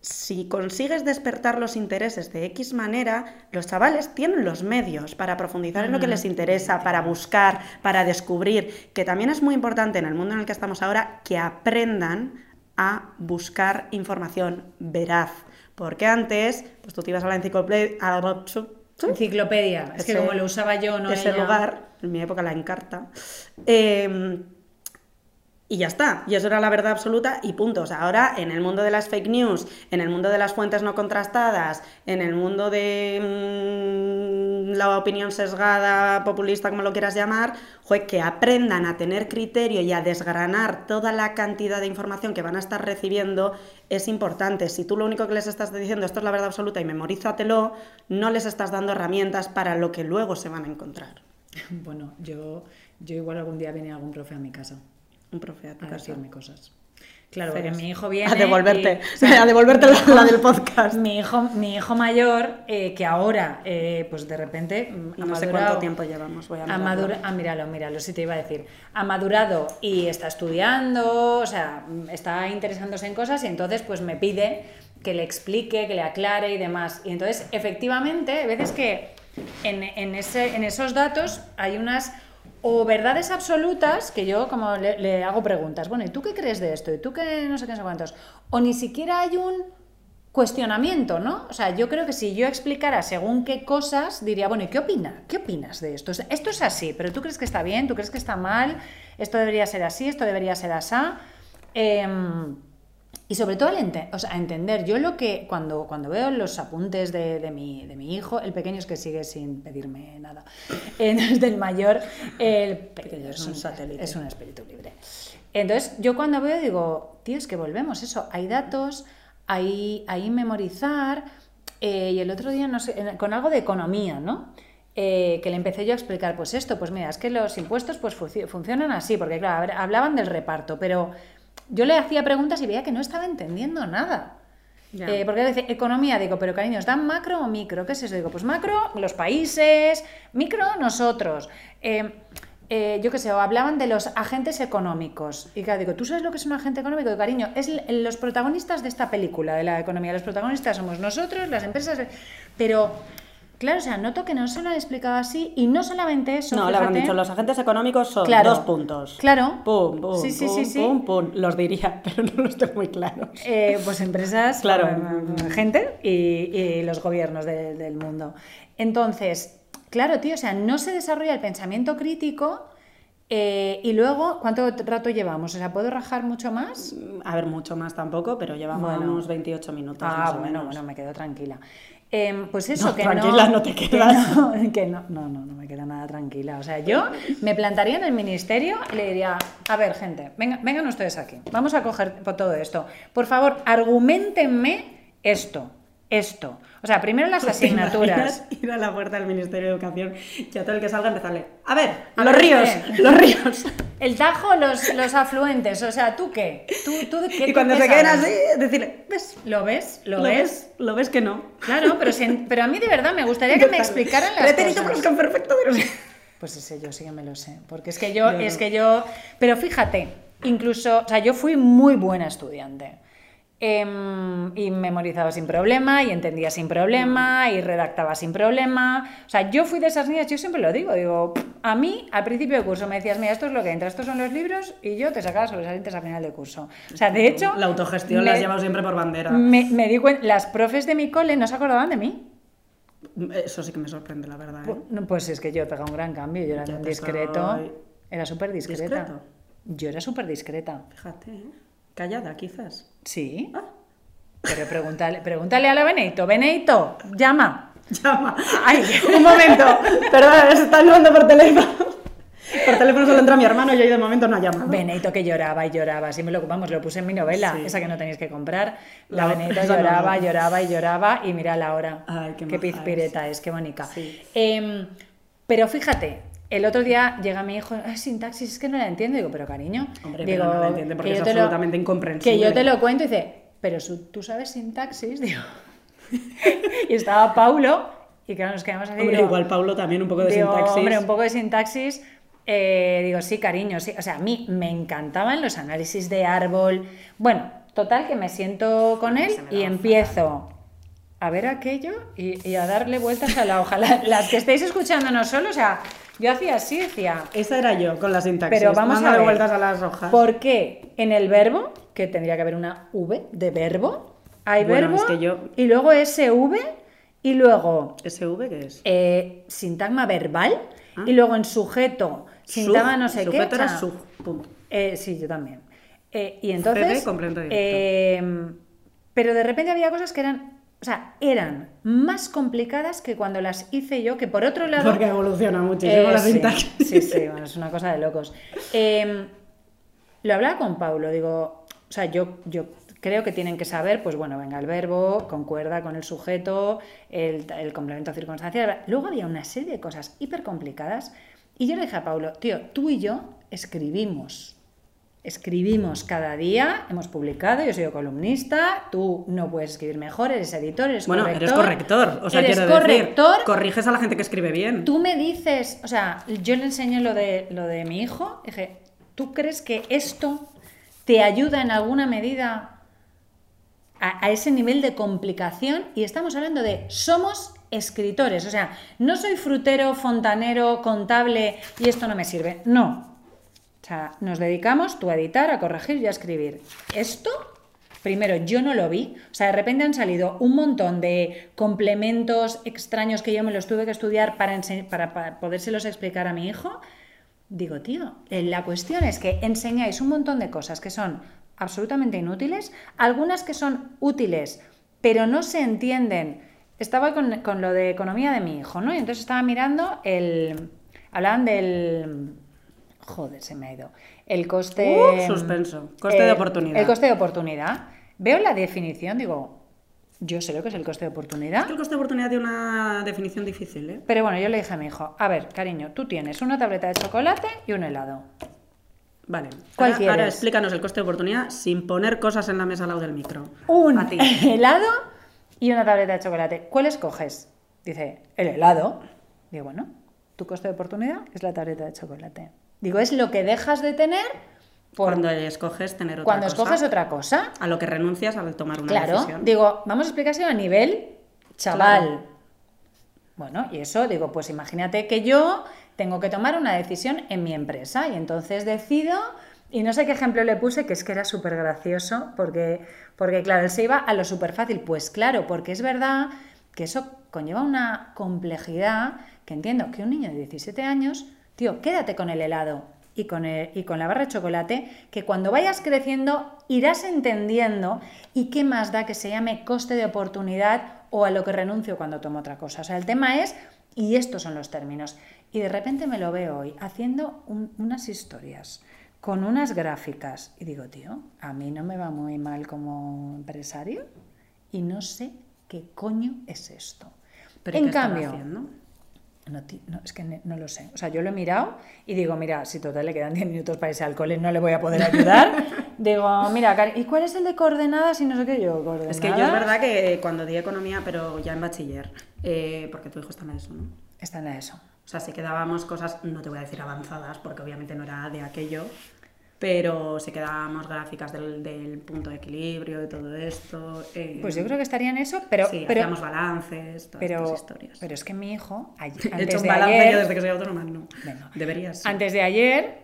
si consigues despertar los intereses de X manera, los chavales tienen los medios para profundizar en lo que les interesa, para buscar, para descubrir, que también es muy importante en el mundo en el que estamos ahora que aprendan a buscar información veraz. Porque antes, pues tú te ibas a la enciclopedia, Enciclopedia. Es que como lo usaba yo, no ese ella. lugar, en mi época la encarta. eh, y ya está, y eso era la verdad absoluta y punto. O sea, ahora en el mundo de las fake news, en el mundo de las fuentes no contrastadas, en el mundo de mm, la opinión sesgada, populista, como lo quieras llamar, joder, que aprendan a tener criterio y a desgranar toda la cantidad de información que van a estar recibiendo es importante. Si tú lo único que les estás diciendo esto es la verdad absoluta y memorízatelo, no les estás dando herramientas para lo que luego se van a encontrar. Bueno, yo, yo igual algún día viene algún profe a mi casa Un profe a decirme cosas. Claro, porque Feos. mi hijo viene. A devolverte, y- a devolverte la, la del podcast. Mi hijo, mi hijo mayor, eh, que ahora, eh, pues de repente. mm, No sé madurado- cuánto tiempo llevamos, voy a ha mirarlo. madura- ah, míralo, míralo, sí te iba a decir. Ha madurado y está estudiando, o sea, mm, está interesándose en cosas y entonces pues me pide que le explique, que le aclare y demás. Y entonces, efectivamente, hay veces que en, en ese, en esos datos hay unas o verdades absolutas que yo como le, hago preguntas. Bueno, ¿y tú qué crees de esto? ¿Y tú qué no sé qué, no sé cuántos? O ni siquiera hay un cuestionamiento, ¿no? O sea, yo creo que si yo explicara según qué cosas, diría, bueno, ¿y qué opina? ¿Qué opinas de esto? Esto es así, pero tú crees que está bien, tú crees que está mal, esto debería ser así, esto debería ser así. Em, y sobre todo el o sea, a entender, yo lo que cuando, cuando veo los apuntes de, de mi, de mi hijo, el pequeño es que sigue sin pedirme nada, Entonces, del mayor, el pequeño es un satélite. es un espíritu libre. Entonces, yo cuando veo digo, tío, es que volvemos, eso, hay datos, hay, hay memorizar, eh, y el otro día, no sé, con algo de economía, ¿no? Eh, que le empecé yo a explicar, pues esto, pues mira, es que los impuestos pues funci- funcionan así, porque claro, hablaban del reparto, pero yo le hacía preguntas y veía que no estaba entendiendo nada. Ya. Eh, porque dice, economía, digo, pero cariños, ¿dan macro o micro? ¿Qué es eso? Digo, pues macro, los países, micro, nosotros. Eh, eh, yo qué sé, o hablaban de los agentes económicos. Y claro, digo, ¿tú sabes lo que es un agente económico? Digo, cariño, es los protagonistas de esta película, de la economía. Los protagonistas somos nosotros, las empresas. Pero, claro, o sea, noto que no se lo han explicado así y no solamente eso. No, le habrán fíjate. dicho, los agentes económicos son Claro. dos puntos. Claro. Pum, pum, Sí, sí, pum, sí, pum, pum. Los diría, pero no los tengo muy claros. Eh, pues empresas, Claro. eh, gente y, y los gobiernos de- del mundo. Entonces, claro, tío, o sea, no se desarrolla el pensamiento crítico eh, y luego, ¿cuánto rato llevamos? O sea, ¿puedo rajar mucho más? A ver, mucho más tampoco, pero llevamos Bueno. unos 28 minutos Ah, más o bueno, menos. bueno, me quedo tranquila. Em, pues eso, No, que tranquila no, no te que quedas. no, que no, no, no, no me queda nada tranquila. O sea, yo me plantaría en el ministerio y le diría, a ver, gente, venga, vengan ustedes aquí, vamos a coger todo esto. Por favor, argumentenme esto, esto. O sea, primero las ¿Te asignaturas. Ir a la puerta del Ministerio de Educación y a todo el que salga empezarle. A ver, A los ver, ríos, los ríos. El Tajo, los, los afluentes, o sea, ¿tú qué? ¿Tú, tú qué Y cuando qué se queden así, decirle, ¿ves? ¿Lo ves? ¿Lo, ves? ¿Lo ves que no? Claro, pero, si- pero a mí de verdad me gustaría que me explicaran las Pretérito cosas. perfecto de los... Pues ese yo sí que me lo sé. Porque es que yo, Yo es no. que yo. Pero fíjate, incluso, o sea, yo fui muy buena estudiante. Em, y memorizaba sin problema, y entendía sin problema, y redactaba sin problema. O sea, yo fui de esas niñas, yo siempre lo digo, digo, a mí al principio de curso me decías, mira, esto es lo que entra, estos son los libros, y yo te sacaba sobresalientes al final de curso. O sea, de hecho... La autogestión la has llevado siempre por bandera. Me, me di cuenta, las profes de mi cole no se acordaban de mí. Eso sí que me sorprende, la verdad. ¿eh? Pues, pues es que yo he pegado un gran cambio, yo era Ya discreto, estoy- era súper discreta. ¿Discreto? Yo era súper discreta. Fíjate, ¿eh? Callada, quizás. Sí. Ah. Pero pregúntale, pregúntale a la Beneito. Beneito, llama. Llama. Ay. Un momento. Perdón, se está llamando por teléfono. Por teléfono solo entra mi hermano y hoy de momento no ha llamado. Beneito que lloraba y lloraba. Sí, me lo vamos, lo puse en mi novela, Sí. esa que no tenéis que comprar. La esa no, lloraba, no. lloraba y lloraba y mira la hora. Ay, qué qué pizpireta es, qué bonita. Sí. Em, pero fíjate, el otro día llega mi hijo, "Ay, sintaxis, es que no la entiendo. Digo, pero cariño, Hombre, digo, pero no la entiende porque que yo es te lo- absolutamente incomprensible. Que yo te lo cuento y dice, pero su- tú sabes sintaxis, digo. y estaba Paulo y claro, nos quedamos así. Hombre, digo, igual Pablo también un poco de Digo, sintaxis. Hombre, un poco de sintaxis. eh, digo, sí, cariño, sí. O sea, a mí me encantaban los análisis de árbol. Bueno, total, que me siento con él y empiezo a ver aquello y, y a darle vueltas a la hoja. La- Las que estáis escuchando no solo, o sea, yo hacía así, decía. Esa era yo con la sintaxis. Pero vamos a ver. vueltas a las hojas. ¿Por qué en el verbo, que tendría que haber una V de verbo, hay Bueno, verbo es que yo- y luego SV y luego ¿SV qué es? eh, sintagma verbal Ah. y luego en sujeto sintagma no sé qué. sujeto era cha. sug, punto. Eh, sí, yo también. Eh, y entonces. Pero de repente había cosas que eran. O sea, eran más complicadas que cuando las hice yo, que por otro lado. Porque evoluciona muchísimo Eh, la sí, sintaxis. Sí, sí, bueno, es una cosa de locos. Eh, lo hablaba con Paulo, digo, o sea, yo, yo creo que tienen que saber, pues bueno, venga, el verbo concuerda con el sujeto, el, el complemento circunstancial. Luego había una serie de cosas hiper complicadas y yo le dije a Paulo, tío, tú y yo escribimos. Escribimos cada día, hemos publicado, yo soy columnista, tú no puedes escribir mejor, eres editor, eres Bueno, corrector. eres corrector. O sea, eres quiero corrector, decir, corriges a la gente que escribe bien. Tú me dices, o sea, yo le enseñé lo de, lo de mi hijo, dije, ¿tú crees que esto te ayuda en alguna medida a, a ese nivel de complicación? Y estamos hablando de somos escritores, o sea, no soy frutero, fontanero, contable y esto no me sirve. No. Sea, nos dedicamos tú a editar, a corregir y a escribir. Esto Primero, yo no lo vi. O sea, de repente han salido un montón de complementos extraños que yo me los tuve que estudiar para, para, podérselos explicar a mi hijo. Digo, tío, eh, la cuestión es que enseñáis un montón de cosas que son absolutamente inútiles, algunas que son útiles, pero no se entienden. Estaba con lo de economía de mi hijo, ¿no? Y entonces estaba mirando el... Hablaban del... Joder, se me ha ido. El coste... Uh, suspenso. Coste de eh, oportunidad. El coste de oportunidad. Veo la definición, digo, yo sé lo que es el coste de oportunidad. Es que el coste de oportunidad tiene una definición difícil, ¿eh? Pero bueno, yo le dije a mi hijo, a ver, cariño, tú tienes una tableta de chocolate y un helado. Vale. ¿Cuál ahora, explícanos el coste de oportunidad sin poner cosas en la mesa al lado del micro. Un A ti. helado y una tableta de chocolate. ¿Cuál escoges? Dice, el helado. Digo, bueno, tu coste de oportunidad es la tableta de chocolate. Digo, es lo que dejas de tener por Cuando escoges tener otra cuando cosa. escoges otra cosa. A lo que renuncias al tomar una Claro, decisión. digo, vamos a explicárselo a nivel chaval. Claro. Bueno, y eso digo, pues imagínate que yo tengo que tomar una decisión en mi empresa y entonces decido, y no sé qué ejemplo le puse, que es que era súper gracioso, porque, porque claro, él se iba a lo súper fácil. Pues claro, porque es verdad que eso conlleva una complejidad que entiendo que un niño de 17 años, tío, quédate con el helado y con, el- y con la barra de chocolate, que cuando vayas creciendo irás entendiendo y qué más da que se llame coste de oportunidad o a lo que renuncio cuando tomo otra cosa. O sea, el tema es, y estos son los términos. Y de repente me lo veo hoy haciendo un- unas historias con unas gráficas y digo, tío, a mí no me va muy mal como empresario y no sé qué coño es esto. ¿Pero ¿y en cambio, haciendo? No, es que no lo sé. O sea, yo lo he mirado y digo, mira, si total le quedan 10 minutos para irse al cole, no le voy a poder ayudar. digo, mira, ¿y cuál es el de coordenadas y no sé qué yo? ¿Coordenadas? Es que yo es verdad que cuando di economía, pero ya en bachiller, eh, porque tu hijo está en eso, ¿no? Está en eso. O sea, si quedábamos cosas, no te voy a decir avanzadas, porque obviamente no era de aquello, pero se quedamos gráficas del, del punto de equilibrio, de todo esto. eh, Pues yo creo que estaría en eso, pero... sí, pero, hacíamos balances, todas pero, estas historias. pero es que mi hijo, He antes hecho un de balance ayer, yo desde que soy autónoma, no. Venga. Deberías. sí. Antes de ayer,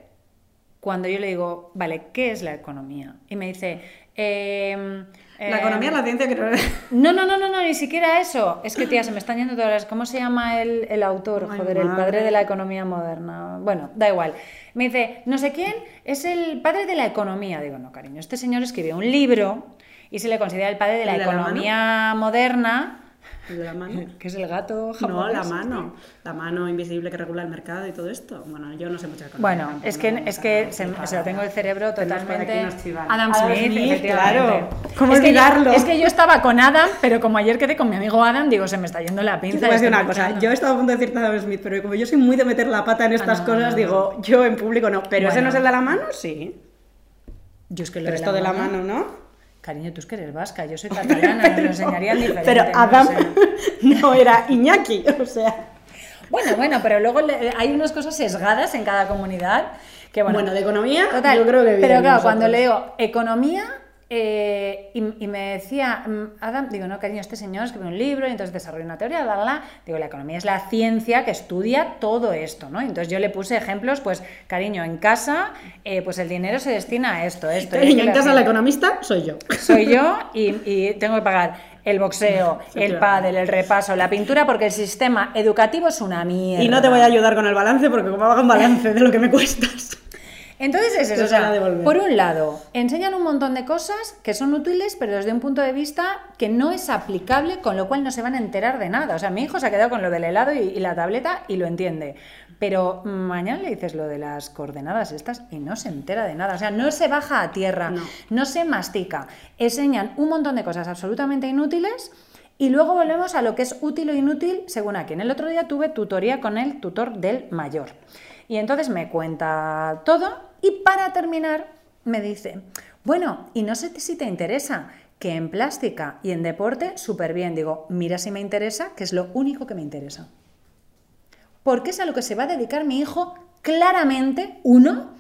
cuando yo le digo, vale, ¿qué es la economía? Y me dice, em, La em, economía es la ciencia que no... No, no, no, no, ni siquiera eso. Es que, tía, se me están yendo todas las... ¿Cómo se llama el, el autor? Ay, Joder, el padre de la economía moderna. Bueno, da igual. Me dice, no sé quién es el padre de la economía. Digo, no, cariño, este señor escribió un libro y se le considera el padre de la ¿El de la economía moderna, ¿El de la mano? que es el gato No, japonés. la mano. La mano invisible que regula el mercado y todo esto. Bueno, yo no sé mucho de. Bueno, tampoco, es que, no es que se, lo tengo el cerebro totalmente... Adam Smith, Smith, claro. ¿Cómo es que yo- olvidarlo? es que yo estaba con Adam, pero como ayer quedé con mi amigo Adam, digo, se me está yendo la Yo pinza. te voy a decir estoy una cosa, pensando. yo estaba a punto de decirte Adam Smith, pero como yo soy muy de meter la pata en estas Ah, no, cosas, no, digo, yo en público no. Pero ese Bueno. no es el de la mano, sí. Yo es que lo Pero de esto la de la mano- mano, ¿no? Cariño, tú es que eres vasca, yo soy catalana, nos lo enseñarían diferente. Pero no Adam sé. no era Iñaki, o sea... Bueno, bueno, pero luego le- hay unas cosas sesgadas en cada comunidad que bueno. Bueno, de economía, Total, yo creo que bien Pero claro, nosotros. cuando leo economía eh, y, y me decía mm, Adam, digo, no, cariño, este señor escribe un libro y entonces desarrolla una teoría, la, la, la. Digo, la economía es la ciencia que estudia todo esto, ¿no? Entonces yo le puse ejemplos, pues, cariño, en casa, eh, pues el dinero se destina a esto, esto. Cariño, en casa la economista soy yo. Soy yo y, y tengo que pagar el boxeo, el Efectivamente. pádel, el repaso, la pintura, porque el sistema educativo es una mierda. Y no te voy a ayudar con el balance porque como hago un balance de lo que me cuestas. Entonces es eso, o sea, por un lado, enseñan un montón de cosas que son útiles, pero desde un punto de vista que no es aplicable, con lo cual no se van a enterar de nada. O sea, mi hijo se ha quedado con lo del helado y, y la tableta y lo entiende. Pero mañana le dices lo de las coordenadas estas y no se entera de nada. O sea, no se baja a tierra, No. no se mastica. Enseñan un montón de cosas absolutamente inútiles y luego volvemos a lo que es útil o inútil según a quien. El otro día tuve tutoría con el tutor del mayor. Y entonces me cuenta todo y para terminar me dice, bueno, y no sé si te interesa que en plástica y en deporte súper bien. Digo, mira si me interesa, que es lo único que me interesa. Porque es a lo que se va a dedicar mi hijo claramente, uno,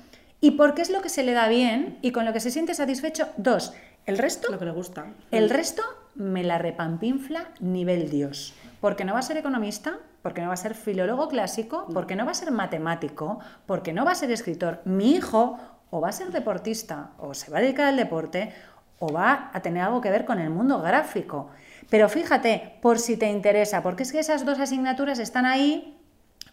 y porque es lo que se le da bien y con lo que se siente satisfecho, dos. El resto Lo que le gusta. el resto me la repampinfla nivel Dios. Porque no va a ser economista, porque no va a ser filólogo clásico, porque no va a ser matemático, porque no va a ser escritor. Mi hijo o va a ser deportista, o se va a dedicar al deporte, o va a tener algo que ver con el mundo gráfico. Pero fíjate, por si te interesa, porque es que esas dos asignaturas están ahí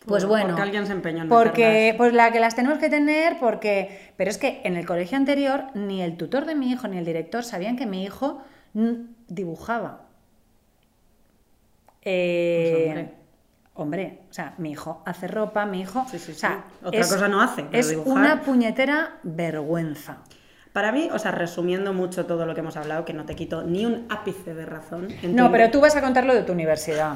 pues bueno, porque alguien se empeñó en porque pues la que las tenemos que tener porque pero es que en el colegio anterior ni el tutor de mi hijo ni el director sabían que mi hijo dibujaba. Eh, Pues, hombre. o sea, mi hijo hace ropa, mi hijo, Sí, sí, o sea, sí. Otra cosa no hace, Es dibujar. una puñetera vergüenza. Para mí, o sea, resumiendo mucho todo lo que hemos hablado, que no te quito ni un ápice de razón. No, pero tú vas a contar lo de tu universidad.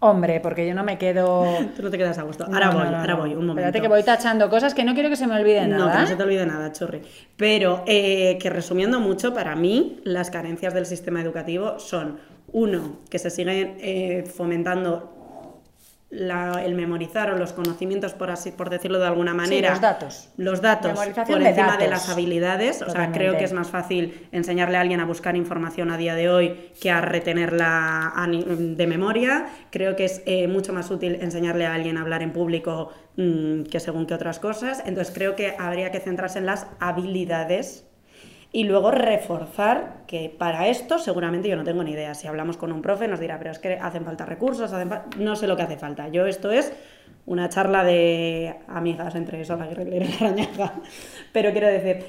Hombre, porque yo no me quedo. Tú no te quedas a gusto. Ahora No, voy, no, no, ahora no. voy, un momento. Espérate que voy tachando cosas que no quiero que se me olvide No, nada. que no ¿eh? se te olvide nada, churri. Pero eh, que resumiendo mucho, para mí las carencias del sistema educativo son, uno, que se siguen eh, fomentando la- el memorizar o los conocimientos, por así por decirlo de alguna manera. los datos. Los datos por encima de datos. las habilidades. O sea, creo que es más fácil enseñarle a alguien a buscar información a día de hoy que a retenerla de memoria. Creo que es eh, mucho más útil enseñarle a alguien a hablar en público mm, que según que otras cosas. Entonces creo que habría que centrarse en las habilidades y luego reforzar que para esto seguramente yo no tengo ni idea. Si hablamos con un profe nos dirá, pero es que hacen falta recursos, hacen fa-". no sé lo que hace falta. Yo esto es una charla de amigas entre Sola Guerrero y Arañaga. Pero quiero decir,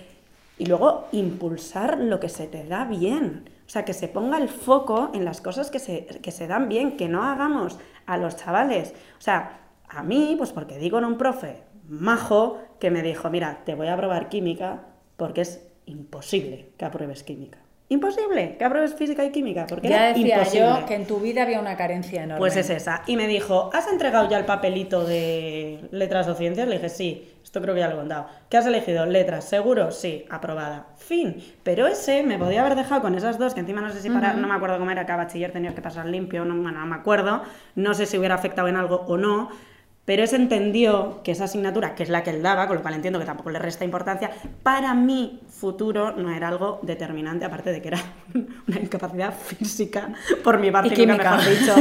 y luego impulsar lo que se te da bien. O sea, que se ponga el foco en las cosas que se, que se dan bien, que no hagamos a los chavales. O sea, a mí, pues porque digo en un profe majo que me dijo, mira, te voy a probar química porque es imposible que apruebes química. Imposible que apruebes física y química, porque Ya era decía imposible. yo que en tu vida había una carencia enorme. Pues es esa. Y me dijo, ¿has entregado ya el papelito de letras o ciencias? Le dije, sí, esto creo que ya lo he contado. ¿Qué has elegido? ¿Letras? ¿Seguro? Sí, aprobada. Fin. Pero ese me podía haber dejado con esas dos, que encima no sé si para, no me acuerdo cómo era, que a bachiller tenías que pasar limpio, no, bueno, no me acuerdo. No sé si hubiera afectado en algo o no. Pero ese entendió que esa asignatura, que es la que él daba, con lo cual entiendo que tampoco le resta importancia, para mi futuro no era algo determinante, aparte de que era una incapacidad física por mi parte, Y química. mejor dicho.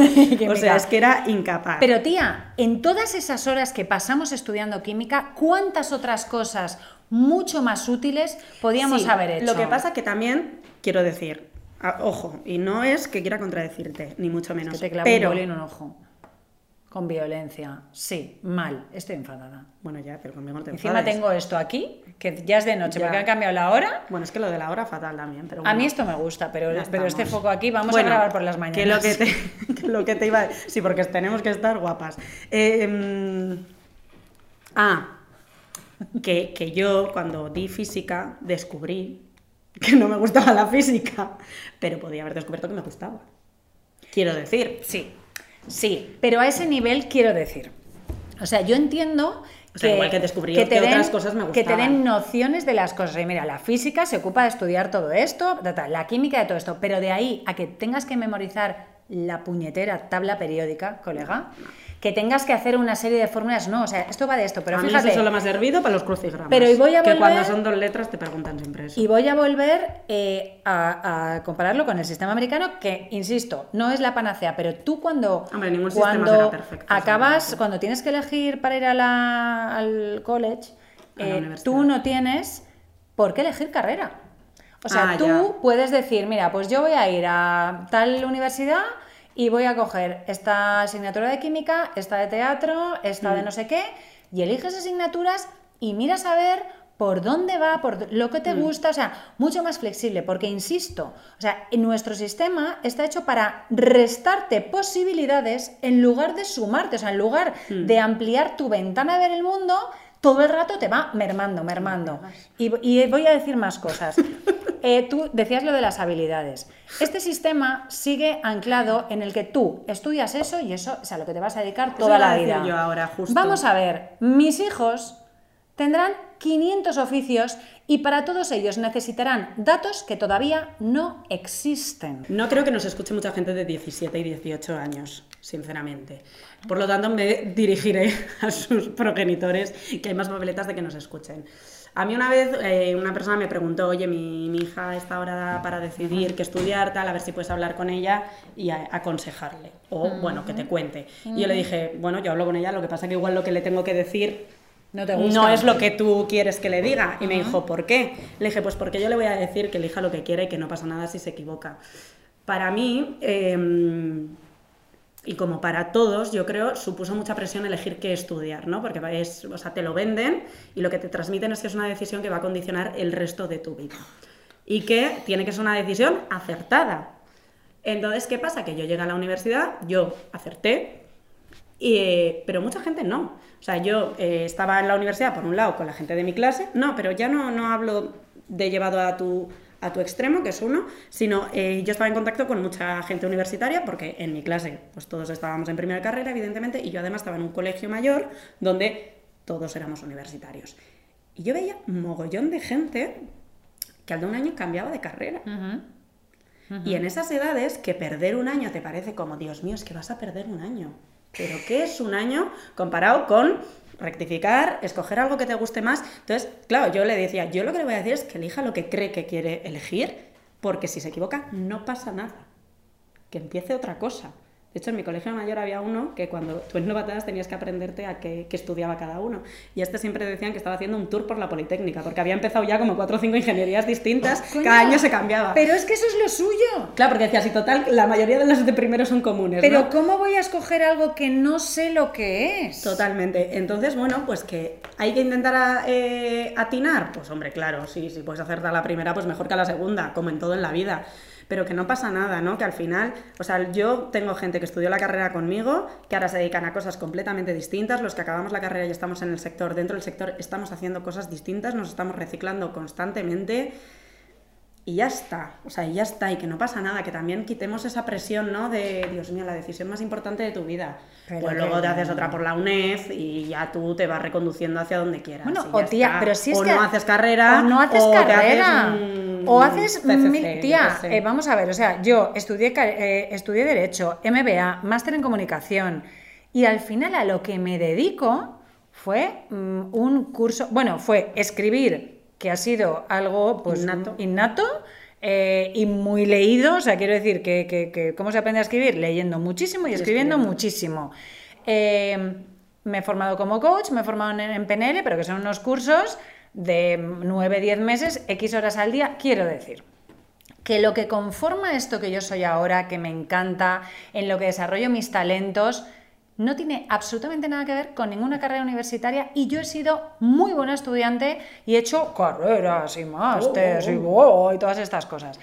O sea, es que era incapaz. Pero tía, en todas esas horas que pasamos estudiando química, ¿cuántas otras cosas mucho más útiles podíamos Sí, haber hecho? Lo que pasa que también, quiero decir, ojo, y no es que quiera contradecirte, ni mucho menos, que te clavo pero... un en un ojo. Con violencia. Sí, mal. Estoy enfadada. Bueno, ya, pero conmigo no te Encima enfades. tengo esto aquí, que ya es de noche, Ya. porque han cambiado la hora. Bueno, es que lo de la hora fatal también, pero A bueno. mí esto me gusta, pero, Ya pero este estamos. foco aquí vamos Bueno, a grabar por las mañanas. Que lo que te, que lo que te iba a Sí, porque tenemos que estar guapas. Eh, mm, ah, que, que yo cuando di física descubrí que no me gustaba la física, pero podía haber descubierto que me gustaba. Quiero decir, Sí, sí, pero a ese nivel quiero decir. O sea, yo entiendo O sea, igual que descubrí que te otras cosas me Que te den gustaban. nociones de las cosas. Y mira, la física se ocupa de estudiar todo esto, la química de todo esto, pero de ahí a que tengas que memorizar la puñetera tabla periódica, colega, que tengas que hacer una serie de fórmulas, no, o sea, esto va de esto, pero a mí fíjate, eso solo me ha servido para los crucigramas. Pero y voy a Que volver- cuando son dos letras te preguntan siempre eso. Y voy a volver eh, a, a compararlo con el sistema americano, que, insisto, no es la panacea, pero tú cuando, Hombre, ningún sistema cuando será perfecto, acabas, cuando tienes que elegir para ir a la- al college, eh, tú no tienes por qué elegir carrera. O sea, Ah, tú ya. puedes decir, mira, pues yo voy a ir a tal universidad y voy a coger esta asignatura de química, esta de teatro, esta Mm. de no sé qué, y eliges asignaturas y miras a ver por dónde va, por lo que te Mm. gusta, o sea, mucho más flexible, porque insisto, o sea, nuestro sistema está hecho para restarte posibilidades en lugar de sumarte, o sea, en lugar Mm. de ampliar tu ventana de ver el mundo, todo el rato te va mermando, mermando. Y, y voy a decir más cosas. Eh, tú decías lo de las habilidades. Este sistema sigue anclado en el que tú estudias eso y eso es a lo que te vas a dedicar Eso toda a la decir vida. yo ahora, justo. Vamos a ver, mis hijos tendrán 500 oficios y para todos ellos necesitarán datos que todavía no existen. No creo que nos escuche mucha gente de 17 y 18 años, sinceramente. Por lo tanto, me dirigiré a sus progenitores, que hay más papeletas de que nos escuchen. A mí una vez eh, una persona me preguntó, oye, mi, mi hija está ahora para decidir qué estudiar, tal, a ver si puedes hablar con ella y a- aconsejarle. O, bueno, que te cuente. Y yo le dije, bueno, yo hablo con ella, lo que pasa que igual lo que le tengo que decir No te gusta. no es lo que tú quieres que le diga. Y me dijo, ¿por qué? Le dije, pues porque yo le voy a decir que elija lo que quiera y que no pasa nada si se equivoca. Para mí, eh, y como para todos, yo creo, supuso mucha presión elegir qué estudiar, ¿no? Porque es, o sea, te lo venden y lo que te transmiten es que es una decisión que va a condicionar el resto de tu vida. Y que tiene que ser una decisión acertada. Entonces, ¿qué pasa? Que yo llegué a la universidad, yo acerté, y, pero mucha gente no. O sea, yo eh, estaba en la universidad, por un lado, con la gente de mi clase, no, pero ya no, no hablo de llevado a tu, a tu extremo, que es uno, sino eh, yo estaba en contacto con mucha gente universitaria, porque en mi clase, pues todos estábamos en primera carrera, evidentemente, y yo además estaba en un colegio mayor donde todos éramos universitarios. Y yo veía un mogollón de gente que al de un año cambiaba de carrera. Y en esas edades, que perder un año te parece como, Dios mío, es que vas a perder un año. Pero ¿qué es un año comparado con rectificar, escoger algo que te guste más? Entonces, claro, yo le decía, yo lo que le voy a decir es que elija lo que cree que quiere elegir, porque si se equivoca, no pasa nada. Que empiece otra cosa. De hecho, en mi colegio mayor había uno que cuando tú novatas tenías que aprenderte a qué, qué estudiaba cada uno. Y este siempre decían que estaba haciendo un tour por la Politécnica, porque había empezado ya como cuatro o cinco ingenierías distintas, Coño, cada año se cambiaba. Pero es que eso es lo suyo. Claro, porque decías, y total, la mayoría de las de primero son comunes, Pero ¿no? ¿cómo voy a escoger algo que no sé lo que es? Totalmente. Entonces, bueno, pues que hay que intentar a- eh, atinar. Pues hombre, claro, sí, si puedes acertar la primera, pues mejor que a la segunda, como en todo en la vida. Pero que no pasa nada, ¿no? Que al final, o sea, yo tengo gente que estudió la carrera conmigo, que ahora se dedican a cosas completamente distintas. Los que acabamos la carrera y estamos en el sector, dentro del sector, estamos haciendo cosas distintas, nos estamos reciclando constantemente. Y ya está, o sea, y ya está, y que no pasa nada, que también quitemos esa presión, ¿no? De, Dios mío, la decisión más importante de tu vida. Pero pues luego te haces otra por la UNED y ya tú te vas reconduciendo hacia donde quieras. Bueno, o tía, está. pero si es o que. no haces carrera. O no haces o carrera. o haces. CCC, mil- yo tía, eh, vamos a ver, o sea, yo estudié, eh, estudié Derecho, MBA, máster en comunicación. Y al final a lo que me dedico fue mm, un curso, bueno, fue escribir, que ha sido algo pues, Innato. innato eh, y muy leído, o sea, quiero decir que, que- que ¿cómo se aprende a escribir? Leyendo muchísimo y escribiendo escribiendo. muchísimo. Eh, me he formado como coach, me he formado en, en PNL, pero que son unos cursos de 9-10 meses, X horas al día, quiero decir que lo que conforma esto que yo soy ahora, que me encanta, en lo que desarrollo mis talentos, no tiene absolutamente nada que ver con ninguna carrera universitaria y yo he sido muy buena estudiante y he hecho carreras y másters y, wow, y todas estas cosas.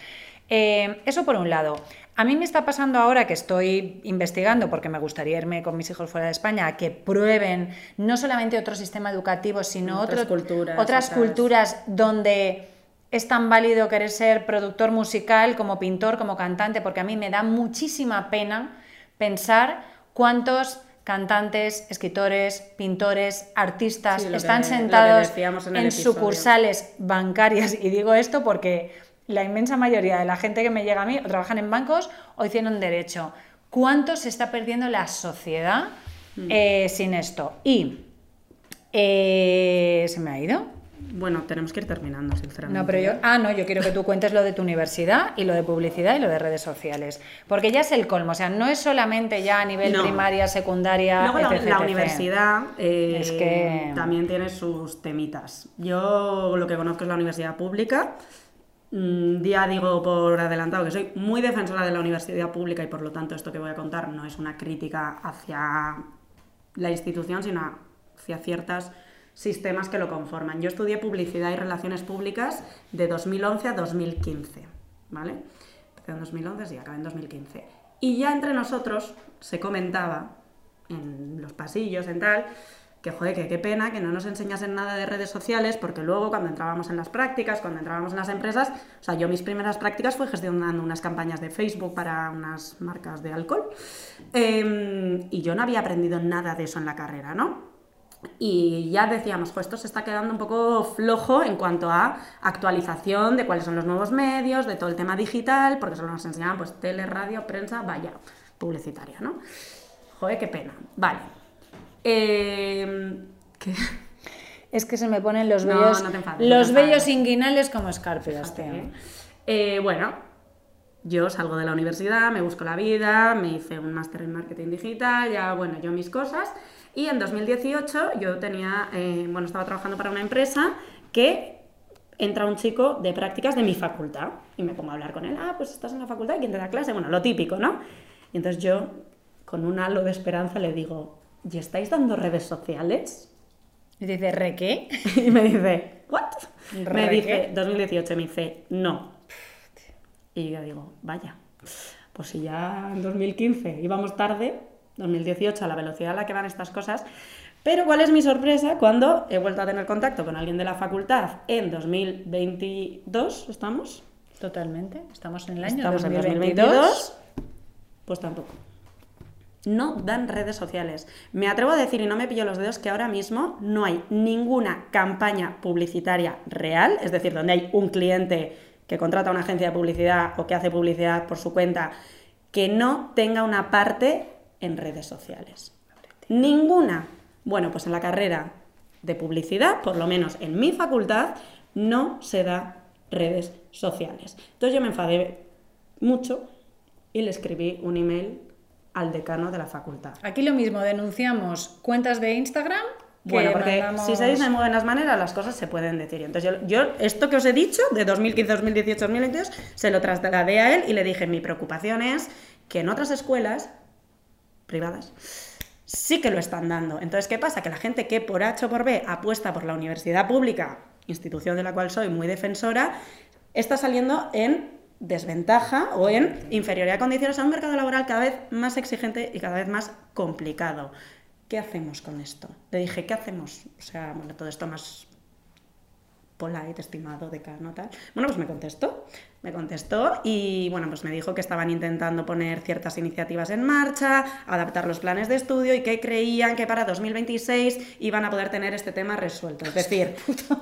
Eh, eso por un lado. A mí me está pasando ahora que estoy investigando, porque me gustaría irme con mis hijos fuera de España, a que prueben no solamente otro sistema educativo, sino Otras otro- culturas, otras otras- culturas donde es tan válido querer ser productor musical como pintor, como cantante, porque a mí me da muchísima pena pensar cuántos cantantes, escritores, pintores, artistas Sí, están que sentados en sucursales bancarias. Y digo esto porque la inmensa mayoría de la gente que me llega a mí o trabajan en bancos o hicieron derecho. ¿Cuánto se está perdiendo la sociedad Mm. eh, sin esto? Y eh, se me ha ido. Bueno, tenemos que ir terminando, sinceramente. No, pero yo, ah, no, yo quiero que tú cuentes lo de tu universidad y lo de publicidad y lo de redes sociales, porque ya es el colmo, o sea, no es solamente ya a nivel No. primaria, secundaria, Luego la, etc, la etc. universidad eh, Es que- también tiene sus temitas. Yo lo que conozco es la universidad pública. Mm, Ya digo por adelantado que soy muy defensora de la universidad pública y por lo tanto esto que voy a contar no es una crítica hacia la institución, sino hacia ciertos sistemas que lo conforman. Yo estudié publicidad y relaciones públicas de 2011 a 2015, ¿vale? Empecé en 2011 y acabé en 2015. Y ya entre nosotros se comentaba en los pasillos, en tal, que joder, que qué pena que no nos enseñasen nada de redes sociales, porque luego cuando entrábamos en las prácticas, cuando entrábamos en las empresas, o sea, yo mis primeras prácticas fue gestionando unas campañas de Facebook para unas marcas de alcohol, eh, y yo no había aprendido nada de eso en la carrera, ¿no? Y ya decíamos, pues esto se está quedando un poco flojo en cuanto a actualización de cuáles son los nuevos medios, de todo el tema digital, porque solo nos enseñaban pues tele, radio, prensa, vaya, publicitaria, ¿no? Joder, qué pena. Vale. Eh, ¿qué? Es que se me ponen los No, bellos, no te enfades, no los te bellos enfades. inguinales como escarpias, tío. Eh, bueno, yo salgo de la universidad, me busco la vida, me hice un máster en marketing digital, ya, bueno, yo mis cosas. Y en 2018 yo tenía, eh, bueno, estaba trabajando para una empresa que entra un chico de prácticas de mi facultad y me pongo a hablar con él, ah, pues estás en la facultad, ¿quién te da clase? Bueno, lo típico, ¿no? Y entonces yo, con un halo de esperanza, le digo, ¿y estáis dando redes sociales? Y dice, ¿re qué? Y me dice, ¿what? Me ¿Re dice, qué? 2018, me dice, no. Y yo digo, vaya, pues si ya en 2015 íbamos tarde, 2018 a la velocidad a la que van estas cosas. Pero ¿cuál es mi sorpresa cuando he vuelto a tener contacto con alguien de la facultad en 2022? ¿Estamos? Totalmente, estamos en el año Estamos en 2022. 2022. Pues tampoco. No dan redes sociales. Me atrevo a decir, y no me pillo los dedos, que ahora mismo no hay ninguna campaña publicitaria real, es decir, donde hay un cliente que contrata una agencia de publicidad o que hace publicidad por su cuenta, que no tenga una parte en redes sociales. Ninguna. Bueno, pues en la carrera de publicidad, por lo menos en mi facultad, no se da redes sociales. Entonces yo me enfadé mucho y le escribí un email al decano de la facultad. Aquí lo mismo, denunciamos cuentas de Instagram. Bueno, porque mandamos- si se dice de buenas maneras, las cosas se pueden decir. Entonces yo, yo esto que os he dicho, de 2015, 2018, 2022, se lo trasladé a él y le dije, mi preocupación es que en otras escuelas privadas sí que lo están dando. Entonces, ¿qué pasa? Que la gente que por H o por B apuesta por la universidad pública, institución de la cual soy muy defensora, está saliendo en desventaja o en inferioridad de condiciones a un mercado laboral cada vez más exigente y cada vez más complicado. ¿Qué hacemos con esto? Le dije, ¿qué hacemos? O sea, bueno, todo esto más polite, estimado, decano, tal. Bueno, pues me contestó, me contestó y bueno, pues me dijo que estaban intentando poner ciertas iniciativas en marcha, adaptar los planes de estudio y que creían que para 2026 iban a poder tener este tema resuelto. Es decir,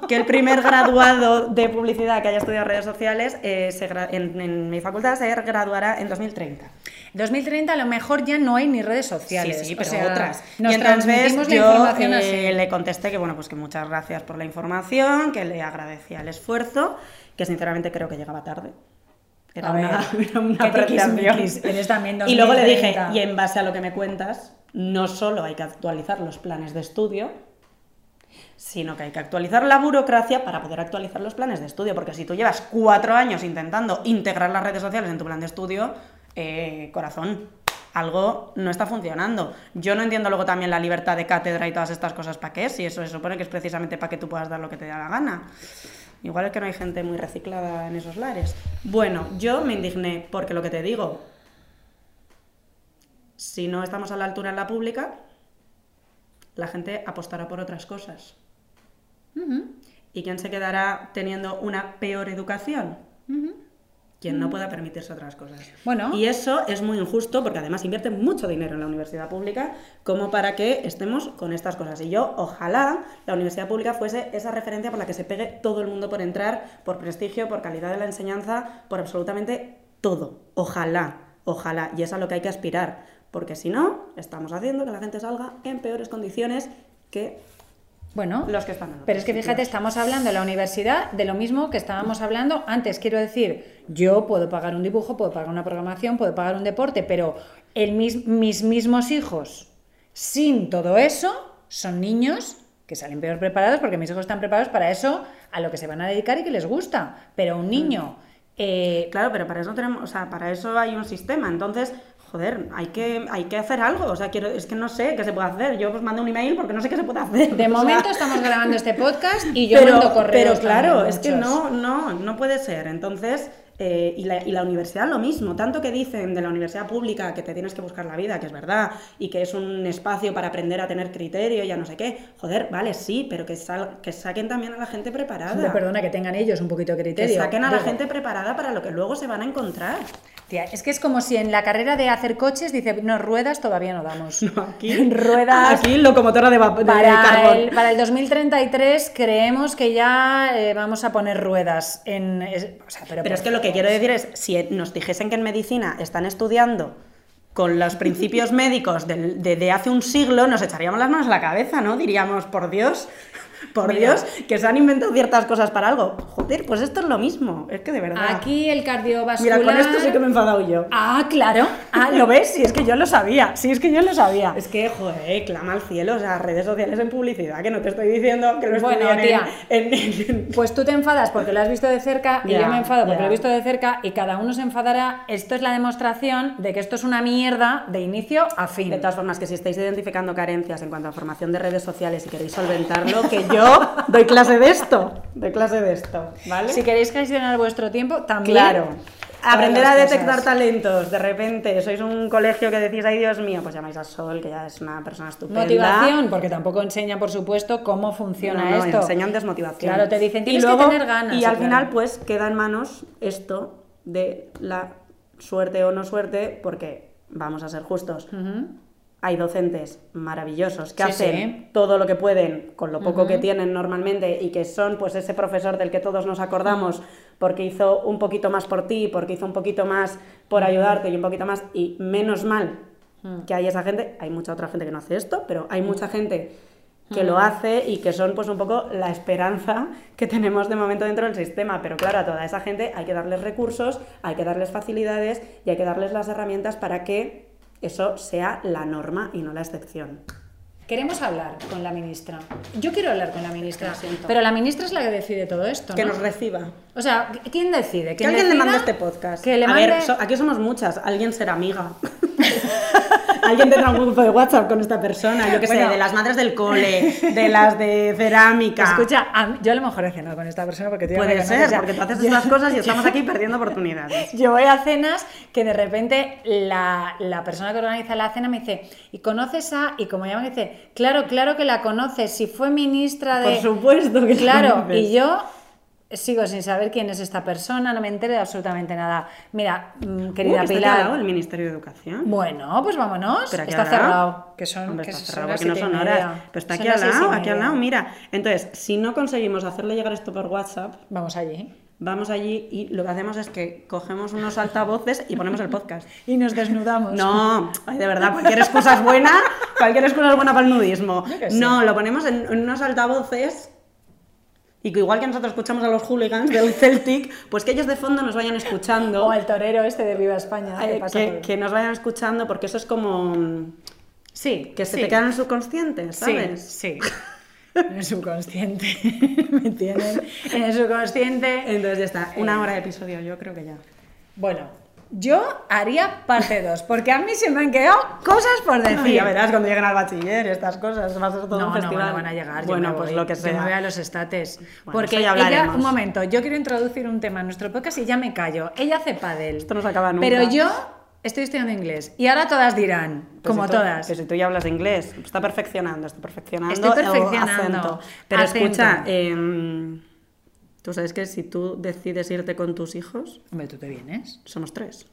que el primer graduado de publicidad que haya estudiado redes sociales eh, se en, en mi facultad se graduará en 2030. 2030 a lo mejor ya no hay ni redes sociales. Sí, sí, o pero sea, otras. Nos y entonces la yo información eh, así. le contesté que bueno, pues que muchas gracias por la información, que le agradecía el esfuerzo, que sinceramente creo que llegaba tarde. Era A ver, una, era una eres también Y luego le dije, 2030. y en base a lo que me cuentas, no solo hay que actualizar los planes de estudio, sino que hay que actualizar la burocracia para poder actualizar los planes de estudio, porque si tú llevas cuatro años intentando integrar las redes sociales en tu plan de estudio, eh, corazón, algo no está funcionando. Yo no entiendo luego también la libertad de cátedra y todas estas cosas para qué, si eso se supone que es precisamente para que tú puedas dar lo que te da la gana. Igual es que no hay gente muy reciclada en esos lares. Bueno, yo me indigné porque lo que te digo, si no estamos a la altura en la pública, la gente apostará por otras cosas. ¿Y quién se quedará teniendo una peor educación? Quien no pueda permitirse otras cosas. Bueno. Y eso es muy injusto porque además invierten mucho dinero en la universidad pública como para que estemos con estas cosas. Y yo, ojalá la universidad pública fuese esa referencia por la que se pegue todo el mundo por entrar, por prestigio, por calidad de la enseñanza, por absolutamente todo. Ojalá, ojalá. Y es a lo que hay que aspirar. Porque si no, estamos haciendo que la gente salga en peores condiciones que Bueno, los que están en pero es que fíjate, estamos hablando en la universidad de lo mismo que estábamos hablando antes. Quiero decir, yo puedo pagar un dibujo, puedo pagar una programación, puedo pagar un deporte, pero el mis, mis mismos hijos, sin todo eso, son niños que salen peor preparados porque mis hijos están preparados para eso, a lo que se van a dedicar y que les gusta. Pero un niño... eh, Claro, pero para eso tenemos, o sea, para eso hay un sistema. Entonces, joder, hay que, hay que hacer algo. O sea, quiero, es que no sé qué se puede hacer. Yo pues mandé un email porque no sé qué se puede hacer. de O sea, momento estamos grabando este podcast y yo pero, mando correos. pero claro, es que no, no, no puede ser. Entonces, eh, y, la, y la universidad lo mismo. Tanto que dicen de la universidad pública que te tienes que buscar la vida, que es verdad, y que es un espacio para aprender a tener criterio y a no sé qué. Joder, vale, sí, pero que, sal- que saquen también a la gente preparada. Hombre, perdona que tengan ellos un poquito de que criterio. saquen a la gente preparada para lo que luego se van a encontrar. Tía, es que es como si en la carrera de hacer coches dice, no, ruedas todavía no damos. Aquí, ruedas. Aquí locomotora de, de Para carbón. el, para el 2033 creemos que ya eh, vamos a poner ruedas en... es- o sea, pero Pero es que lo que quiero decir es, si nos dijesen que en medicina están estudiando con los principios médicos de, de hace un siglo, nos echaríamos las manos a la cabeza, ¿no? Diríamos, por Dios, por Mira. Dios, que se han inventado ciertas cosas para algo. Joder, pues esto es lo mismo, es que de verdad. Aquí el cardiovascular... Mira, con esto sí que me he enfadado yo. Ah, claro. Ah, ¿lo ves? Sí, es que yo lo sabía. Sí, es que yo lo sabía. Es que, joder, clama al cielo, o sea, redes sociales en publicidad, que no te estoy diciendo que lo Bueno, tía. en- en- en- Pues tú te enfadas porque lo has visto de cerca y yo me enfado porque lo he visto de cerca y cada uno se enfadará. Esto es la demostración de que esto es una mierda de inicio a fin. De todas formas, que si estáis identificando carencias en cuanto a formación de redes sociales y queréis solventarlo, que yo doy clase de esto, doy clase de esto, ¿vale? Si queréis gestionar vuestro tiempo, también. claro. Aprender a cosas. detectar talentos, de repente sois un colegio que decís, ay Dios mío, pues llamáis a Sol, que ya es una persona estupenda. Motivación, porque tampoco enseñan, por supuesto, cómo No, funciona no, esto. enseñan desmotivación. Claro, te dicen, Y tienes luego- que tener ganas. Y al claro. final, pues, queda en manos esto de la suerte o no suerte, porque vamos a ser justos. Ujú. Hay docentes maravillosos que Sí, hacen sí. todo lo que pueden con lo poco que tienen normalmente y que son pues ese profesor del que todos nos acordamos porque hizo un poquito más por ti, porque hizo un poquito más por ayudarte y un poquito más. Y menos mal que hay esa gente, hay mucha otra gente que no hace esto, pero hay mucha gente que lo hace y que son pues un poco la esperanza que tenemos de momento dentro del sistema, pero claro, a toda esa gente hay que darles recursos, hay que darles facilidades y hay que darles las herramientas para que eso sea la norma y no la excepción. Queremos hablar con la ministra. Yo quiero hablar con la ministra, Lo siento. pero la ministra es la que decide todo esto. Que ¿no? nos reciba. O sea, ¿quién decide? Que ¿Quién alguien le mande este podcast. Que le a ver, so- aquí somos muchas. Alguien será amiga. alguien tendrá un grupo de WhatsApp con esta persona. Yo qué sé, de las madres del cole, de las de cerámica. Escucha, yo a lo mejor he cenado con esta persona porque me Puede ser, porque tú haces Yo- estas cosas y estamos aquí perdiendo oportunidades. Yo voy a cenas que de repente la, la persona que organiza la cena me dice, ¿y conoces a...? Y como llama me dice, claro, claro que la conoces, si fue ministra de... Por supuesto que la Claro, y yo sigo sin saber quién es esta persona, no me enteré de absolutamente nada. Mira, mm, querida Uh, que está Pilar... cerrado el Ministerio de Educación. Bueno, pues vámonos. Pero aquí está cerrado. Que son, Hombre, que está cerrado porque no son horas. Pero está Son aquí al lado, aquí al lado, mira. Entonces, si no conseguimos hacerle llegar esto por WhatsApp, Vamos allí. vamos allí y lo que hacemos es que cogemos unos altavoces y ponemos el podcast. Y nos desnudamos. No, ay, de verdad, cualquier excusa es buena, cualquier excusa es buena para el nudismo. No, lo ponemos en unos altavoces y que igual que nosotros escuchamos a los hooligans del Celtic, pues que ellos de fondo nos vayan escuchando. O el torero este de Viva España. eh, que pasa que, por- que nos vayan escuchando porque eso es como Sí, que se sí. te queda en el subconsciente, ¿sabes? Sí, sí. En el subconsciente. Me tienen en el subconsciente. Entonces ya está, una Eh, hora de episodio, yo creo que ya. Bueno, yo haría parte 2, porque a mí se me han quedado cosas por decir. Ya verás cuando lleguen al bachiller estas cosas, va a ser todo No, un no, festival. no van a llegar. yo Bueno, me pues voy, lo que yo me voy sea. a los estates. Bueno, porque ya ella, un momento, yo quiero introducir un tema en nuestro podcast y ya me callo. Ella hace pádel. Esto no se acaba nunca. Pero yo estoy estudiando inglés y ahora todas dirán, Pues como si tú- todas. Que si tú ya hablas inglés, está perfeccionando, está perfeccionando. Estoy el perfeccionando. acento. Pero Acento. escucha, em, tú sabes que si tú decides irte con tus hijos, Hombre, ¿tú te vienes? somos tres.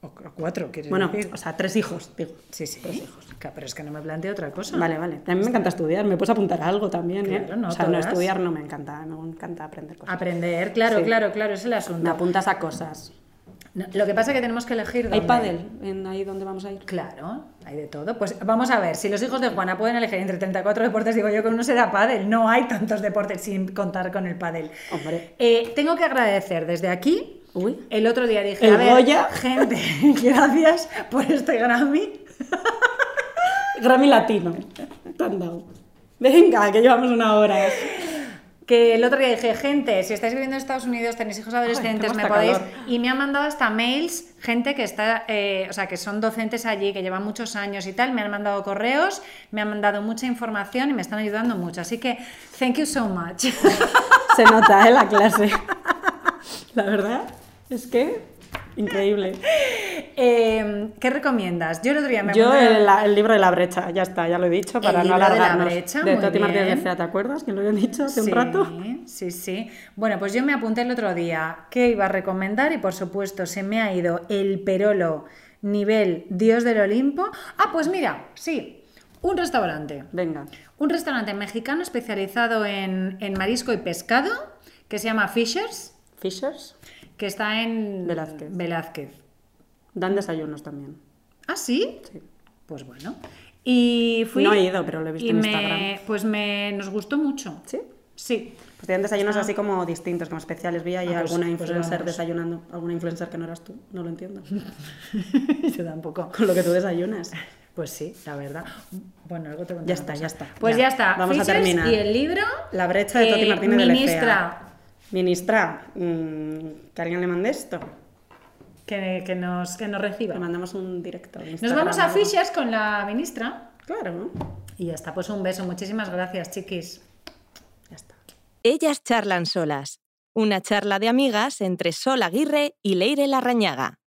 O o cuatro, ¿quieres Bueno, decir? o sea, tres hijos, digo. Sí, sí. Ca- Pero es que no me planteo otra cosa. Vale, vale. A mí me encanta estudiar, me puedes apuntar a algo también, ¿eh? Claro, no, o sea, no estudiar no me encanta, me encanta aprender cosas. Aprender, claro, Sí. claro, claro, es el Me asunto. apuntas a cosas. No, lo que pasa es que tenemos que elegir ¿Hay pádel en ahí donde vamos a ir? Claro, hay de todo. Pues vamos a ver, si los hijos de Juana pueden elegir entre 34 deportes, digo yo que uno será pádel. No hay tantos deportes sin contar con el pádel. Hombre. Eh, tengo que agradecer desde aquí. Uy. El otro día dije, a ver, Goya. gente, gracias por este Grammy. Grammy Latino. Te han dado. Venga, que llevamos una hora. Que el otro día dije, gente, si estáis viviendo en Estados Unidos, tenéis hijos adolescentes, tengo me podéis. calor. Y me han mandado hasta mails, gente que está, eh, o sea, que son docentes allí, que llevan muchos años y tal, me han mandado correos, me han mandado mucha información y me están ayudando mucho. Así que, thank you so much. Se nota, ¿eh? La clase. La verdad es que increíble. Eh, ¿Qué recomiendas? Yo el otro día me Yo el, el libro de la brecha, ya está, ya lo he dicho, para no libro de la brecha, de muy Toti Martínez de ¿te acuerdas? Que lo habían dicho hace sí, un rato. Sí, sí. Bueno, pues yo me apunté el otro día que iba a recomendar y por supuesto se me ha ido el Perolo nivel Dios del Olimpo. Ah, pues mira, sí, un restaurante. Venga. Un restaurante mexicano especializado en, en marisco y pescado que se llama Fishers, Fishers que está en Velázquez. Velázquez. dan desayunos también. ¿Ah, sí? Sí. Pues bueno. Y fui. No he ido, pero lo he visto y en me- Instagram. Pues me, nos gustó mucho. ¿Sí? Sí. Pues tienen desayunos así como distintos, como especiales. Vi ahí Ah, pues- alguna pues influencer desayunando. Alguna influencer que no eras tú. No lo entiendo. Yo tampoco. Con lo que tú desayunas. Pues sí, la verdad. Bueno, algo te Ya está, ya está. Pues Ya. ya, está. Vamos a terminar. Y el libro. La brecha de Toti Martínez de Lecea. Ministra. Ministra, mm, que alguien le mande esto. Que, que nos, que nos reciba. Le mandamos un directo. Nos vamos a. Fishers con la ministra. Claro, ¿no? Y ya está. Pues un beso. Muchísimas gracias, chiquis. Ya está. Ellas charlan solas. Una charla de amigas entre Sol Aguirre y Leire Larrañaga.